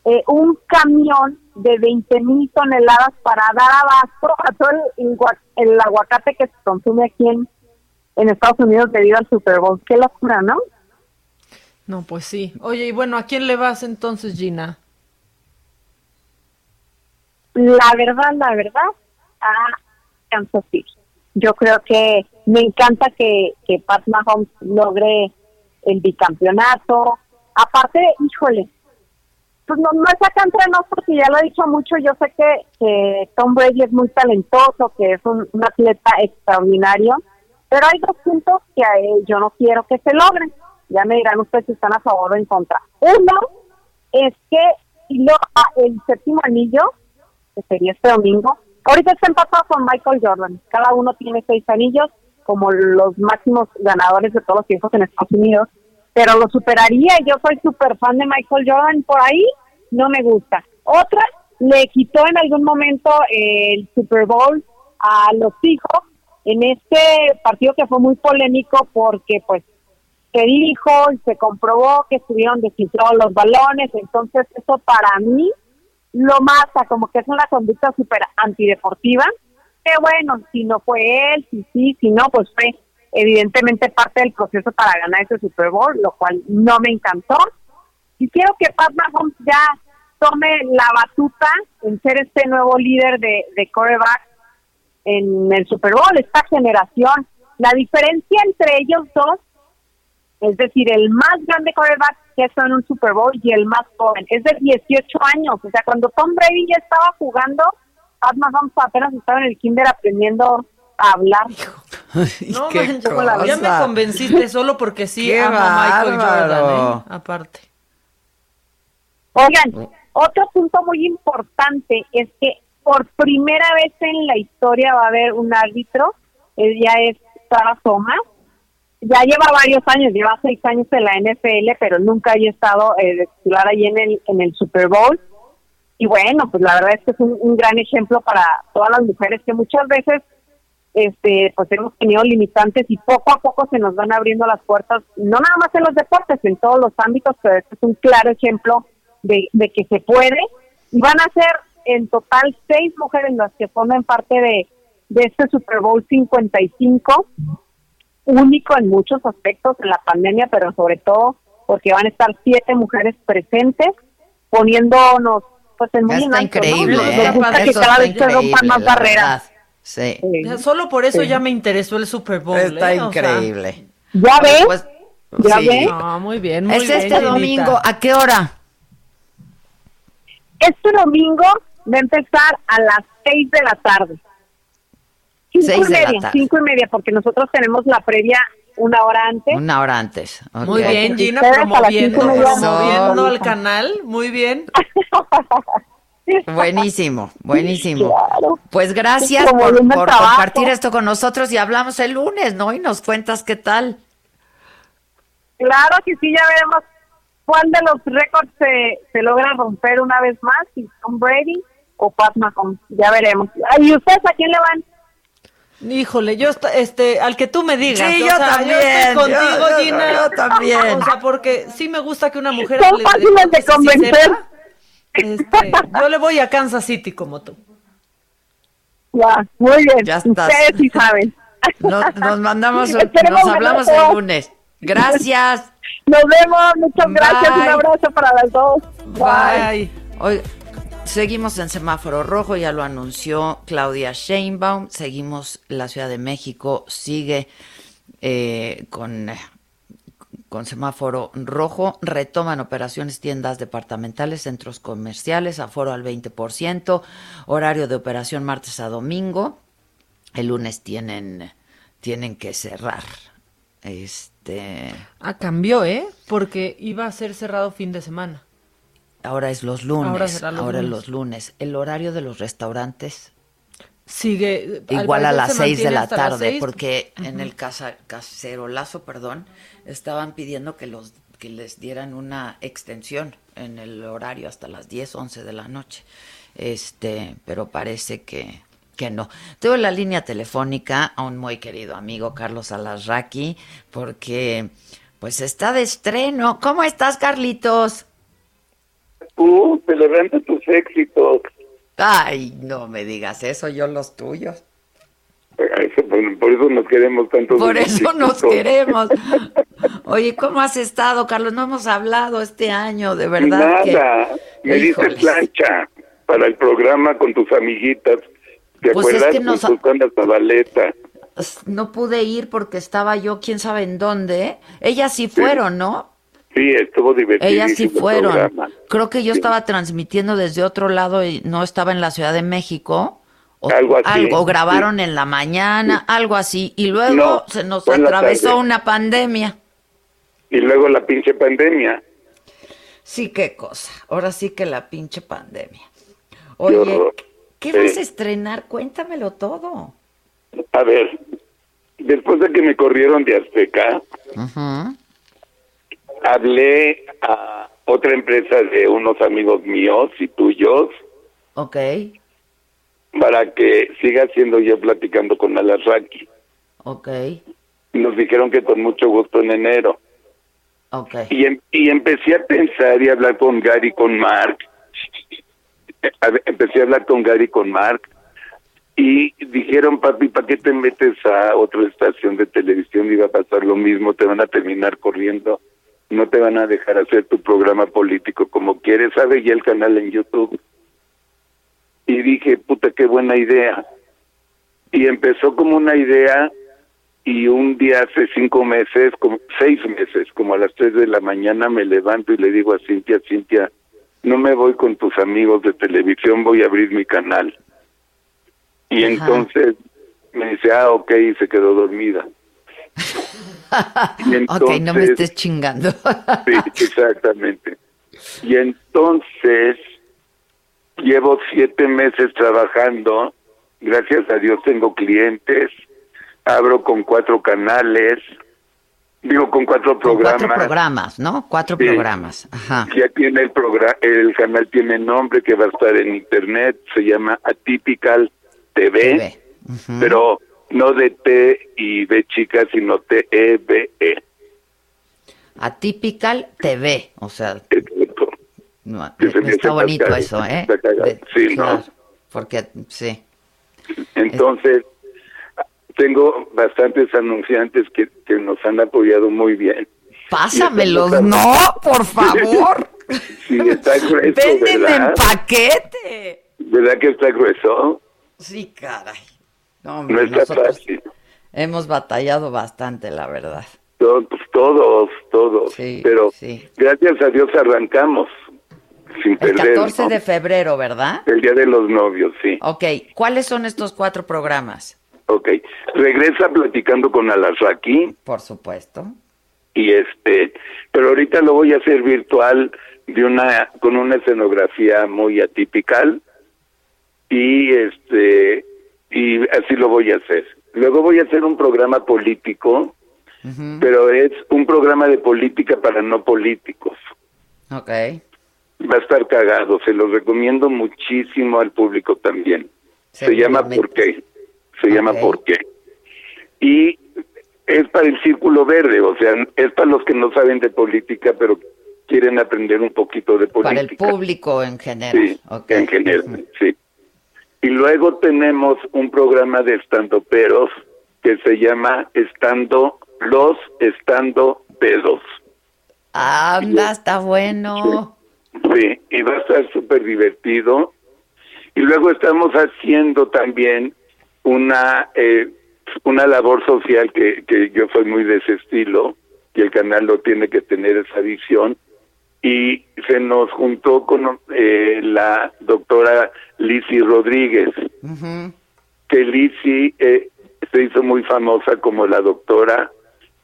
eh, un camión de 20 mil toneladas para dar abasto a todo el, aguacate que se consume aquí en, en Estados Unidos debido al Super Bowl. Qué locura, ¿no? No, pues sí. Oye, y bueno, ¿a quién le vas entonces, Gina? La verdad, la verdad, a Kansas City. Yo creo que me encanta que, que Pat Mahomes logre el bicampeonato. Aparte, híjole, pues no, no es acá entre nosotros, porque ya lo he dicho mucho, yo sé que, que Tom Brady es muy talentoso, que es un, atleta extraordinario, pero hay dos puntos que yo no quiero que se logren. Ya me dirán ustedes si están a favor o en contra. Uno es que si logra el séptimo anillo, que sería este domingo, ahorita está empatado con Michael Jordan. Cada uno tiene seis anillos como los máximos ganadores de todos los tiempos en Estados Unidos pero lo superaría. Yo soy súper fan de Michael Jordan, por ahí no me gusta. Otra, le quitó en algún momento el Super Bowl a los hijos en este partido que fue muy polémico porque pues se dijo y se comprobó que estuvieron descifrados los balones, entonces eso para mí lo mata, como que es una conducta súper antideportiva, que bueno, si no fue él, si sí, si no, pues fue evidentemente parte del proceso para ganar ese Super Bowl, lo cual no me encantó. Y quiero que Pat Mahomes ya tome la batuta en ser este nuevo líder de, de coreback en el Super Bowl, esta generación. La diferencia entre ellos dos, es decir, el más grande coreback que está en un Super Bowl y el más joven, es de 18 años. O sea, cuando Tom Brady ya estaba jugando, Pat Mahomes apenas estaba en el kinder aprendiendo a hablar. No manches, ya me convenciste solo porque sí Qué amo a Michael Jordan, ¿eh? aparte. Oigan, otro punto muy importante es que por primera vez en la historia va a haber un árbitro, él ya es Sara Thomas, ya lleva varios años, lleva seis años en la NFL, pero nunca haya estado eh, titular ahí en el, en el Super Bowl. Y bueno, pues la verdad es que es un gran ejemplo para todas las mujeres que muchas veces este, pues hemos tenido limitantes y poco a poco se nos van abriendo las puertas, no nada más en los deportes, en todos los ámbitos, pero este es un claro ejemplo de, que se puede. Y van a ser en total seis mujeres las que formen parte de, de este Super Bowl 55, único en muchos aspectos en la pandemia, pero sobre todo porque van a estar siete mujeres presentes, poniéndonos pues en muy increíble, ¿eh? que cada vez se rompan más barreras. Sí. Solo por eso ya me interesó el Super Bowl. Está ¿eh? increíble. ¿Ya ves? Pues, ¿Ya ves? muy bien, muy es este domingo. ¿A qué hora? Este domingo va a empezar a las seis de la tarde. Cinco y media, cinco y media, porque nosotros tenemos la previa una hora antes. Una hora antes. Muy bien, Gina, promoviendo, promoviendo el canal. Muy bien. Buenísimo, buenísimo. Pues gracias por, compartir esto con nosotros y hablamos el lunes, ¿no? Y nos cuentas qué tal. Claro que sí, ya veremos cuál de los récords se, se logra romper una vez más, si Tom Brady o Pat Mahomes, ya veremos. ¿Y ustedes a quién le van? Híjole, yo este, al que tú me digas. Sí, yo también. contigo, Gina. Yo también. O sea, porque sí me gusta que una mujer. Son fáciles de convencer. Este, yo le voy a Kansas City como tú. Ya, muy bien. Ya Ustedes sí saben. Nos, mandamos, nos hablamos el lunes. Gracias. Nos vemos, muchas gracias. Un abrazo para las dos. Bye. Hoy seguimos en semáforo rojo, ya lo anunció Claudia Sheinbaum. Seguimos la Ciudad de México, sigue eh, con con semáforo rojo, retoman operaciones tiendas departamentales, centros comerciales, aforo al 20%, horario de operación martes a domingo. El lunes tienen tienen que cerrar. Este, Ah, cambió, ¿eh? Porque iba a ser cerrado fin de semana. ahora es los lunes, Ahora ahora, será los lunes. los lunes. El horario de los restaurantes Sigue. al igual a las se seis de mantiene la tarde, seis. porque en el casa, cacerolazo, perdón, estaban pidiendo que los que les dieran una extensión en el horario hasta las 10, 11 de la noche. Este, pero parece que que no. Tengo en la línea telefónica a un muy querido amigo Carlos Alasraqui porque pues está de estreno. ¿Cómo estás, Carlitos? Tú, celebrando tus éxitos. Ay, no me digas eso, yo los tuyos. Eso, por, por eso nos queremos tanto. Por eso nos queremos. Oye, ¿cómo has estado, Carlos? No hemos hablado este año, de verdad. que- Nada, me Híjoles. plancha para el programa con tus amiguitas. ¿Te Pues es acuerdas? que nos- Zabaleta. No pude ir porque estaba yo, quién sabe en dónde. Ellas sí fueron, ¿no? Sí, estuvo divertido. Ellas sí fueron. Creo que yo estaba transmitiendo desde otro lado y no estaba en la Ciudad de México. O Algo así, algo, grabaron en la mañana, algo así. Y luego No, se nos atravesó una pandemia. Y luego la pinche pandemia. Sí, qué cosa. Ahora sí que la pinche pandemia. Oye. ¿qué vas a estrenar? Cuéntamelo todo. A ver, después de que me corrieron de Azteca, hablé a otra empresa de unos amigos míos y tuyos Ok, para que siga siendo yo platicando con Alasraqui. ok, Nos dijeron que con mucho gusto en enero. ok. Y, em- y empecé a pensar y a hablar con Gary y con Mark. Empecé a hablar con Gary y con Mark. Y dijeron, papi, ¿para qué te metes a otra estación de televisión? Y va a pasar lo mismo, te van a terminar corriendo. No te van a dejar hacer tu programa político como quieres. ¿Sabe ya el canal en YouTube? Y dije, puta, qué buena idea. Y empezó como una idea y un día hace cinco meses, como seis meses, como a las tres de la mañana me levanto y le digo a Cintia, Cintia, no me voy con tus amigos de televisión, voy a abrir mi canal. Y Ajá. entonces me dice, ah, ok, y se quedó dormida. Y ok, no me entonces- estés chingando. Sí, exactamente. Y entonces llevo siete meses trabajando. Gracias a Dios tengo clientes. Abro con cuatro canales. Digo, con cuatro programas. Cuatro programas, ¿no? Cuatro Sí. programas. Ajá. Ya tiene el programa, el canal tiene nombre que va a estar en internet. Se llama Atypical TV. TV. Pero no de T y B chica, sino T E B E. Atypical TV, o sea, no, Que se me está bonito más eso, ¿eh? está cagado. De- Sí, claro, ¿no? Porque, sí. Entonces, tengo bastantes anunciantes que, que nos han apoyado muy bien. Pásamelos, no, por favor. Sí, está grueso, Véndeme en paquete. ¿Verdad que está grueso? Sí, caray. No, hombre, No está fácil. hemos batallado bastante, la verdad. Todos, todos, todos. Pero gracias a Dios arrancamos sin El perder. 14 ¿no? de febrero, ¿verdad? El Día de los Novios, sí. Ok, ¿cuáles son estos cuatro programas? Ok. Regresa platicando con Alasraqui. Por supuesto. Y este, pero ahorita lo voy a hacer virtual de una con una escenografía muy atípica y este y así lo voy a hacer. Luego voy a hacer un programa político, pero es un programa de política para no políticos. Ok. Va a estar cagado, se lo recomiendo muchísimo al público también. Se llama ¿Por qué? Se llama ¿Por qué? Y es para el círculo verde, o sea, es para los que no saben de política, pero quieren aprender un poquito de Para el política. público en general. Sí, en general, sí. Y luego tenemos un programa de estandoperos que se llama Estando Los Estando Pedos. Anda, está bueno. Sí, y va a estar súper divertido. Y luego estamos haciendo también una eh, una labor social que, que yo soy muy de ese estilo y el canal lo tiene que tener esa visión. Y se nos juntó con eh, la doctora Lizzy Rodríguez, que Lizzy eh, se hizo muy famosa como la doctora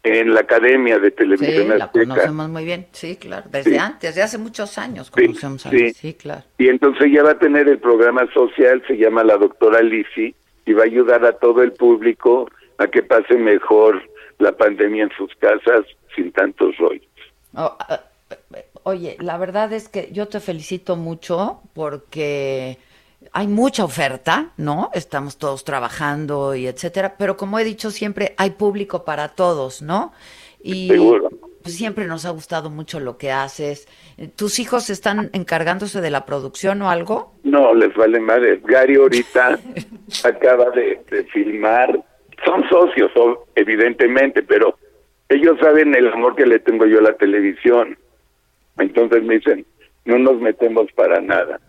en la Academia de Sí, Televisión la Azteca. conocemos muy bien, sí, claro. Desde Sí. antes, desde hace muchos años Sí, conocemos a sí. sí, claro. Y entonces ella va a tener el programa social, se llama la doctora Lisi, y va a ayudar a todo el público a que pase mejor la pandemia en sus casas sin tantos rollos. Oh, ah, oye, la verdad es que yo te felicito mucho porque hay mucha oferta, ¿no? Estamos todos trabajando y etcétera, pero como he dicho siempre, hay público para todos, ¿no? Y Seguro. pues, siempre nos ha gustado mucho lo que haces. ¿Tus hijos están encargándose de la producción o algo? No, les vale madre. Gary ahorita acaba de, de filmar. Son socios, evidentemente, pero ellos saben el amor que le tengo yo a la televisión. Entonces me dicen, no nos metemos para nada.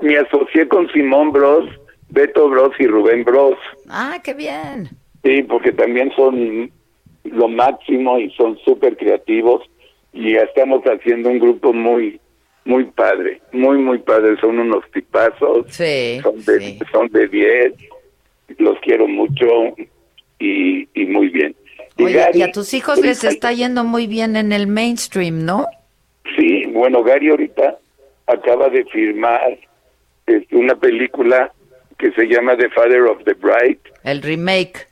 Me asocié con Simón Bros, Beto Bros y Rubén Bros. Ah, qué bien. Sí, porque también son lo máximo y son súper creativos y ya estamos haciendo un grupo muy, muy padre, muy, muy padre. Son unos tipazos, Sí, son de, son de 10, los quiero mucho y, y muy bien. Y Oye, Gary, y a tus hijos les está yendo muy bien en el mainstream, ¿no? Sí, bueno, Gary ahorita acaba de firmar este, una película que se llama The Father of the Bride, El remake.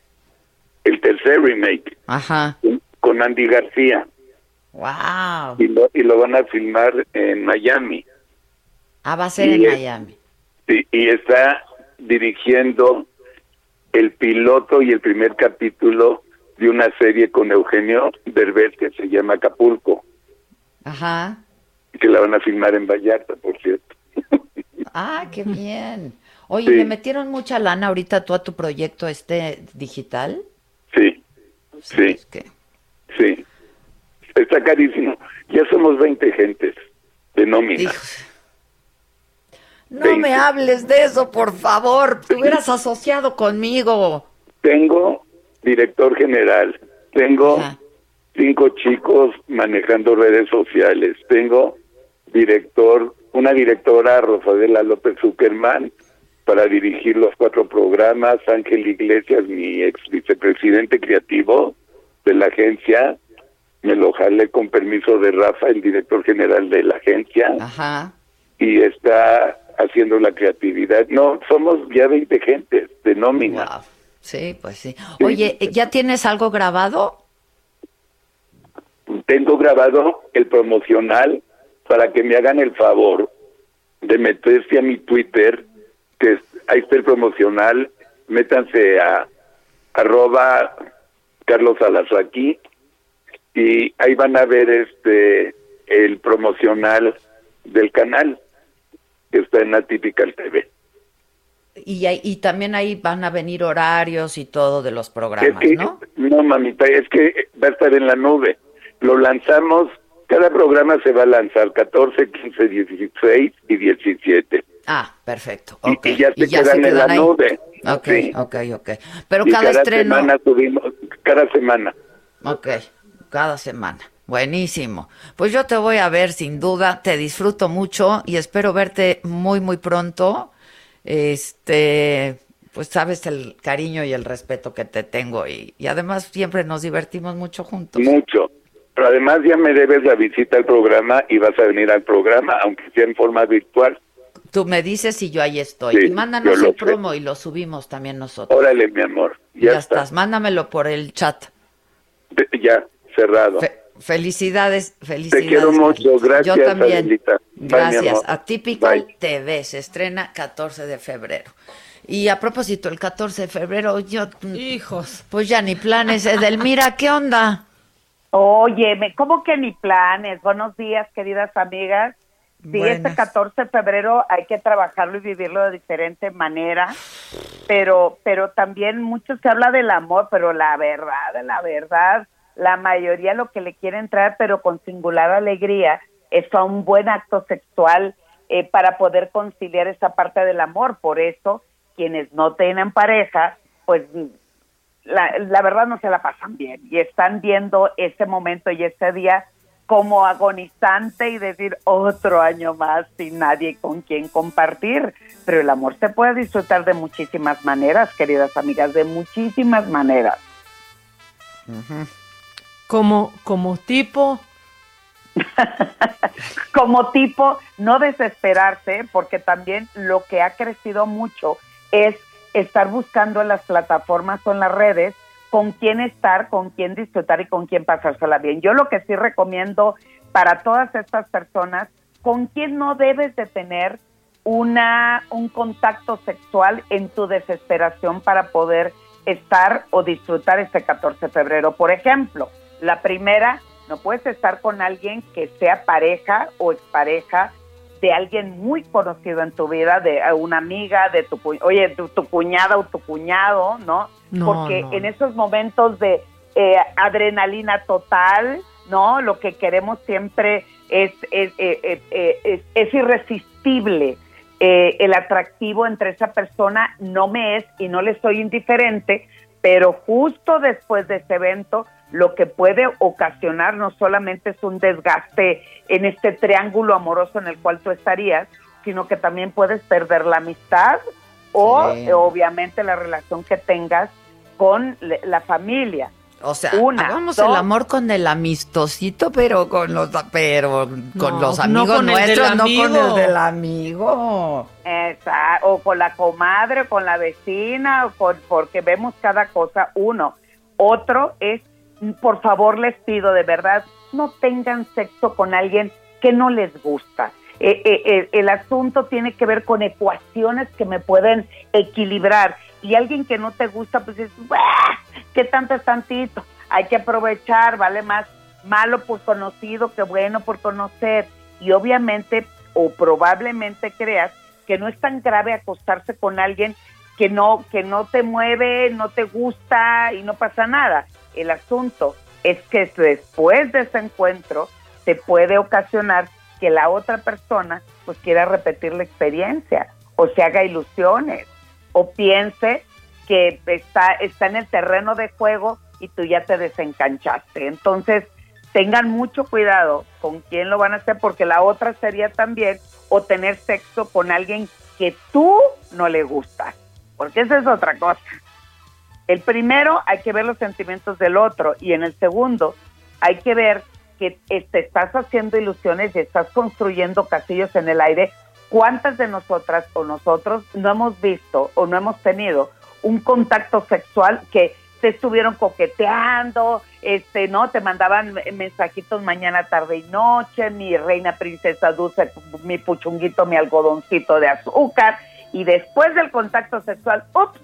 el tercer remake, Ajá. con Andy García. Wow. y lo, y lo van a filmar en Miami. Ah, va a ser Y en es- Miami. Sí, y está dirigiendo el piloto y el primer capítulo de una serie con Eugenio Derbez que se llama Acapulco, Ajá. que la van a filmar en Vallarta, por cierto. Ah, qué bien. Oye, Sí. ¿le metieron mucha lana ahorita tú a tu proyecto este digital? Sí, sí, sí. Está carísimo. Ya somos 20 gentes de nómina. No me hables de eso, por favor. Te hubieras asociado conmigo. Tengo director general, tengo cinco chicos manejando redes sociales, tengo director, una directora, Rosadela López Zuckerman, para dirigir los cuatro programas, Ángel Iglesias, mi ex vicepresidente creativo de la agencia, me lo jalé con permiso de Rafa, el director general de la agencia, Ajá. y está haciendo la creatividad. No, somos ya 20 gentes de nómina. Sí, pues sí. Oye, ¿ya tienes algo grabado? Tengo grabado el promocional para que me hagan el favor de meterse a mi Twitter, que es- ahí está el promocional, métanse a arroba Carlos Alasraqui y ahí van a ver este el promocional del canal que está en Atypical TV. Y, también ahí van a venir horarios y todo de los programas, Es que- ¿no? no, mamita, es que va a estar en la nube. Lo lanzamos, cada programa se va a lanzar 14, 15, 16 y 17. Ah, perfecto. Y-. Y, ya se quedan en la ahí. nube. Ok, Sí. ok, ok. Pero Y cada, estreno. semana subimos, cada semana. Ok, cada semana. Buenísimo. Pues yo te voy a ver sin duda, te disfruto mucho y espero verte muy, muy pronto. Este, pues sabes el cariño y el respeto que te tengo y, y además siempre nos divertimos mucho juntos. Mucho. Pero además ya me debes la visita al programa y vas a venir al programa, aunque sea en forma virtual. Tú me dices y yo ahí estoy. Sí, y mándanos el sé. promo y lo subimos también nosotros. Órale, mi amor. ya Ya, está. estás, mándamelo por el chat. Ya, cerrado. Felicidades, felicidades. Te quiero mucho. Gracias, Yo también. Bye, Gracias. Atypical Bye. TV se estrena 14 de febrero. Y a propósito, el 14 de febrero, yo. Hijos. Pues ya ni planes. Edelmira, ¿qué onda? Oye, me- ¿cómo que ni planes? Buenos días, queridas amigas. Sí, Buenas. este 14 de febrero hay que trabajarlo y vivirlo de diferente manera, pero, pero también mucho se habla del amor, pero la verdad, la verdad, la mayoría lo que le quieren traer, pero con singular alegría, es a un buen acto sexual eh, para poder conciliar esa parte del amor. Por eso, quienes no tienen pareja, pues la, la verdad no se la pasan bien y están viendo ese momento y ese día como agonizante y decir otro año más sin nadie con quien compartir. Pero el amor se puede disfrutar de muchísimas maneras, queridas amigas, de muchísimas maneras. Como, como tipo, como tipo, no desesperarse, porque también lo que ha crecido mucho es estar buscando en las plataformas o en las redes con quién estar, con quién disfrutar y con quién pasársela bien. Yo lo que sí recomiendo para todas estas personas, con quién no debes de tener una un contacto sexual en tu desesperación para poder estar o disfrutar este 14 de febrero. Por ejemplo, la primera, no puedes estar con alguien que sea pareja o expareja de alguien muy conocido en tu vida, de una amiga, de tu, oye, tu, tu cuñada o tu cuñado, ¿no? No, Porque no. en esos momentos de eh, adrenalina total, ¿no? Lo que queremos siempre es, es, eh, eh, eh, es, es irresistible. Eh, el atractivo entre esa persona no me es y no le soy indiferente, pero justo después de ese evento lo que puede ocasionar no solamente es un desgaste en este triángulo amoroso en el cual tú estarías, sino que también puedes perder la amistad o Sí. eh, obviamente la relación que tengas con la familia. O sea, Una, hagamos dos. el amor con el amistosito, pero con los pero con No, los no amigos con el del nuestros, no con el amigo. del amigo. Esa- o con la comadre, o con la vecina, o con, porque vemos cada cosa. Uno. Otro es, por favor, les pido de verdad, no tengan sexo con alguien que no les gusta. Eh, eh, eh, el asunto tiene que ver con ecuaciones que me pueden equilibrar. Y alguien que no te gusta, pues es, "Buah, ¿qué tanto es tantito? Hay que aprovechar, vale más malo por conocido que bueno por conocer. Y obviamente, o probablemente creas que no es tan grave acostarse con alguien que no, que no te mueve, no te gusta y no pasa nada. El asunto es que después de ese encuentro te puede ocasionar que la otra persona pues quiera repetir la experiencia o se haga ilusiones o piense que está, está en el terreno de juego y tú ya te desencanchaste. Entonces, tengan mucho cuidado con quién lo van a hacer, porque la otra sería también o tener sexo con alguien que tú no le gustas, porque esa es otra cosa. El primero hay que ver los sentimientos del otro. Y en el segundo hay que ver que te estás haciendo ilusiones y estás construyendo castillos en el aire. ¿Cuántas de nosotras o nosotros no hemos visto o no hemos tenido un contacto sexual que te estuvieron coqueteando, este, no, te mandaban me- mensajitos mañana, tarde y noche, mi reina princesa dulce, mi puchunguito, mi algodoncito de azúcar, y después del contacto sexual, ups,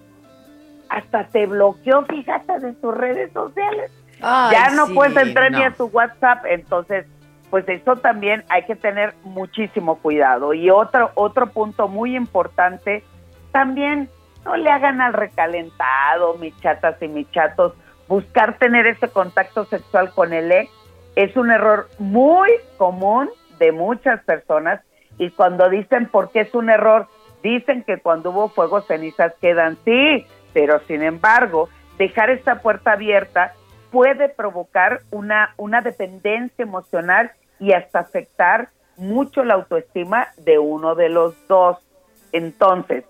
hasta te bloqueó, fíjate, de tus redes sociales. Ay, ya no sí, puedes entrar ni a tu WhatsApp, entonces, pues eso también hay que tener muchísimo cuidado. Y otro, otro punto muy importante, también no le hagan al recalentado, mis chatas y mis chatos, buscar tener ese contacto sexual con el ex es un error muy común de muchas personas y cuando dicen por qué es un error, dicen que cuando hubo fuego cenizas quedan, sí, pero sin embargo, dejar esta puerta abierta puede provocar una, una dependencia emocional y hasta afectar mucho la autoestima de uno de los dos. Entonces,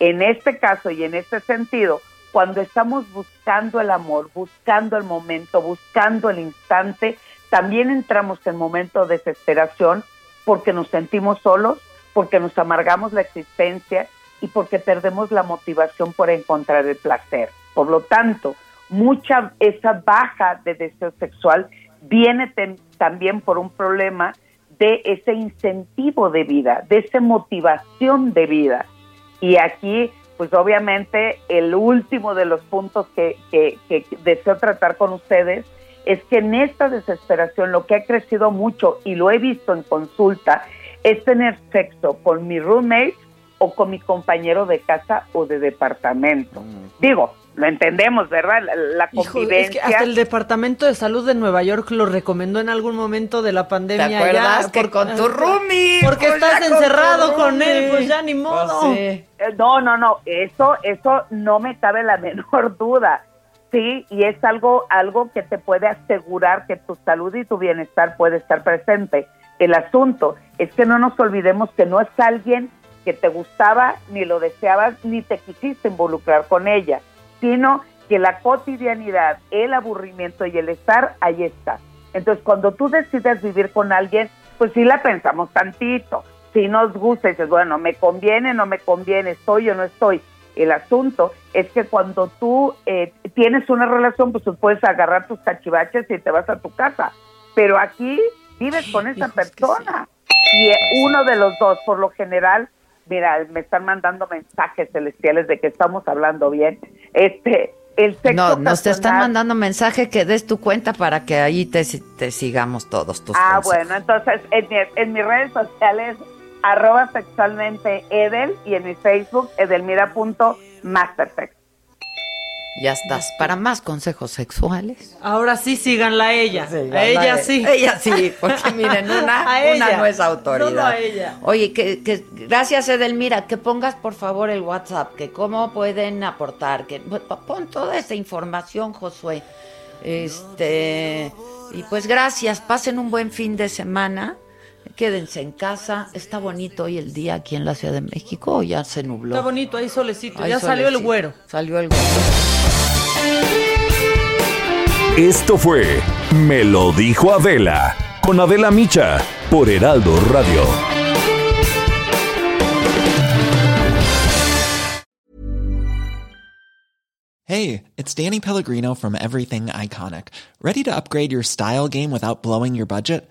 en este caso y en este sentido, cuando estamos buscando el amor, buscando el momento, buscando el instante, también entramos en momentos de desesperación porque nos sentimos solos, porque nos amargamos la existencia y porque perdemos la motivación por encontrar el placer. Por lo tanto, mucha esa baja de deseo sexual viene también por un problema de ese incentivo de vida, de esa motivación de vida. Y aquí, pues obviamente, el último de los puntos que, que, que deseo tratar con ustedes es que en esta desesperación lo que ha crecido mucho, y lo he visto en consulta, es tener sexo con mi roommate o con mi compañero de casa o de departamento. Digo, lo entendemos, ¿verdad? La, la Hijo, es convivencia. que hasta el Departamento de Salud de Nueva York lo recomendó en algún momento de la pandemia. ¿Te acuerdas ya, que con tu roomie? Porque Pues estás con encerrado con él, pues ya ni modo. Pues sí. Eh, No, no, no, eso, eso no me cabe la menor duda. Sí, y es algo, algo que te puede asegurar que tu salud y tu bienestar puede estar presente. El asunto es que no nos olvidemos que no es alguien que te gustaba, ni lo deseabas, ni te quisiste involucrar con ella, sino que la cotidianidad, el aburrimiento y el estar, ahí está. Entonces, cuando tú decides vivir con alguien, pues sí la pensamos tantito. Si nos gusta, dices, bueno, me conviene, no me conviene, estoy o no estoy. El asunto es que cuando tú eh, tienes una relación, pues tú puedes agarrar tus cachivaches y te vas a tu casa. Pero aquí vives con esa persona. Y uno de los dos, por lo general, mira, me están mandando mensajes celestiales de que estamos hablando bien. Este, el sexo No, nos te están mandando mensaje que des tu cuenta para que ahí te, te sigamos todos tus Ah, consejos. bueno, entonces en, mi- en mis redes sociales, arroba sexualmente Edel y en mi Facebook, edelmira.mastersex. Ya estás. Para más consejos sexuales. Ahora sí síganla a ella. a ella a- sí. Ella sí, porque miren, una, A una ella. no es autoridad. No a ella. Oye, que, que gracias Edelmira, que pongas por favor el WhatsApp, que cómo pueden aportar, que pon toda esa información, Josué. Este, y pues gracias, pasen un buen fin de semana. Quédense en casa. Está bonito hoy el día aquí en la Ciudad de México o ya se nubló. Está bonito, ahí solecito. Hay ya salió el güero. Salió el güero. Esto fue Me lo dijo Adela con Adela Micha por Heraldo Radio. Hey, it's Danny Pellegrino from Everything Iconic. Ready to upgrade your style game without blowing your budget?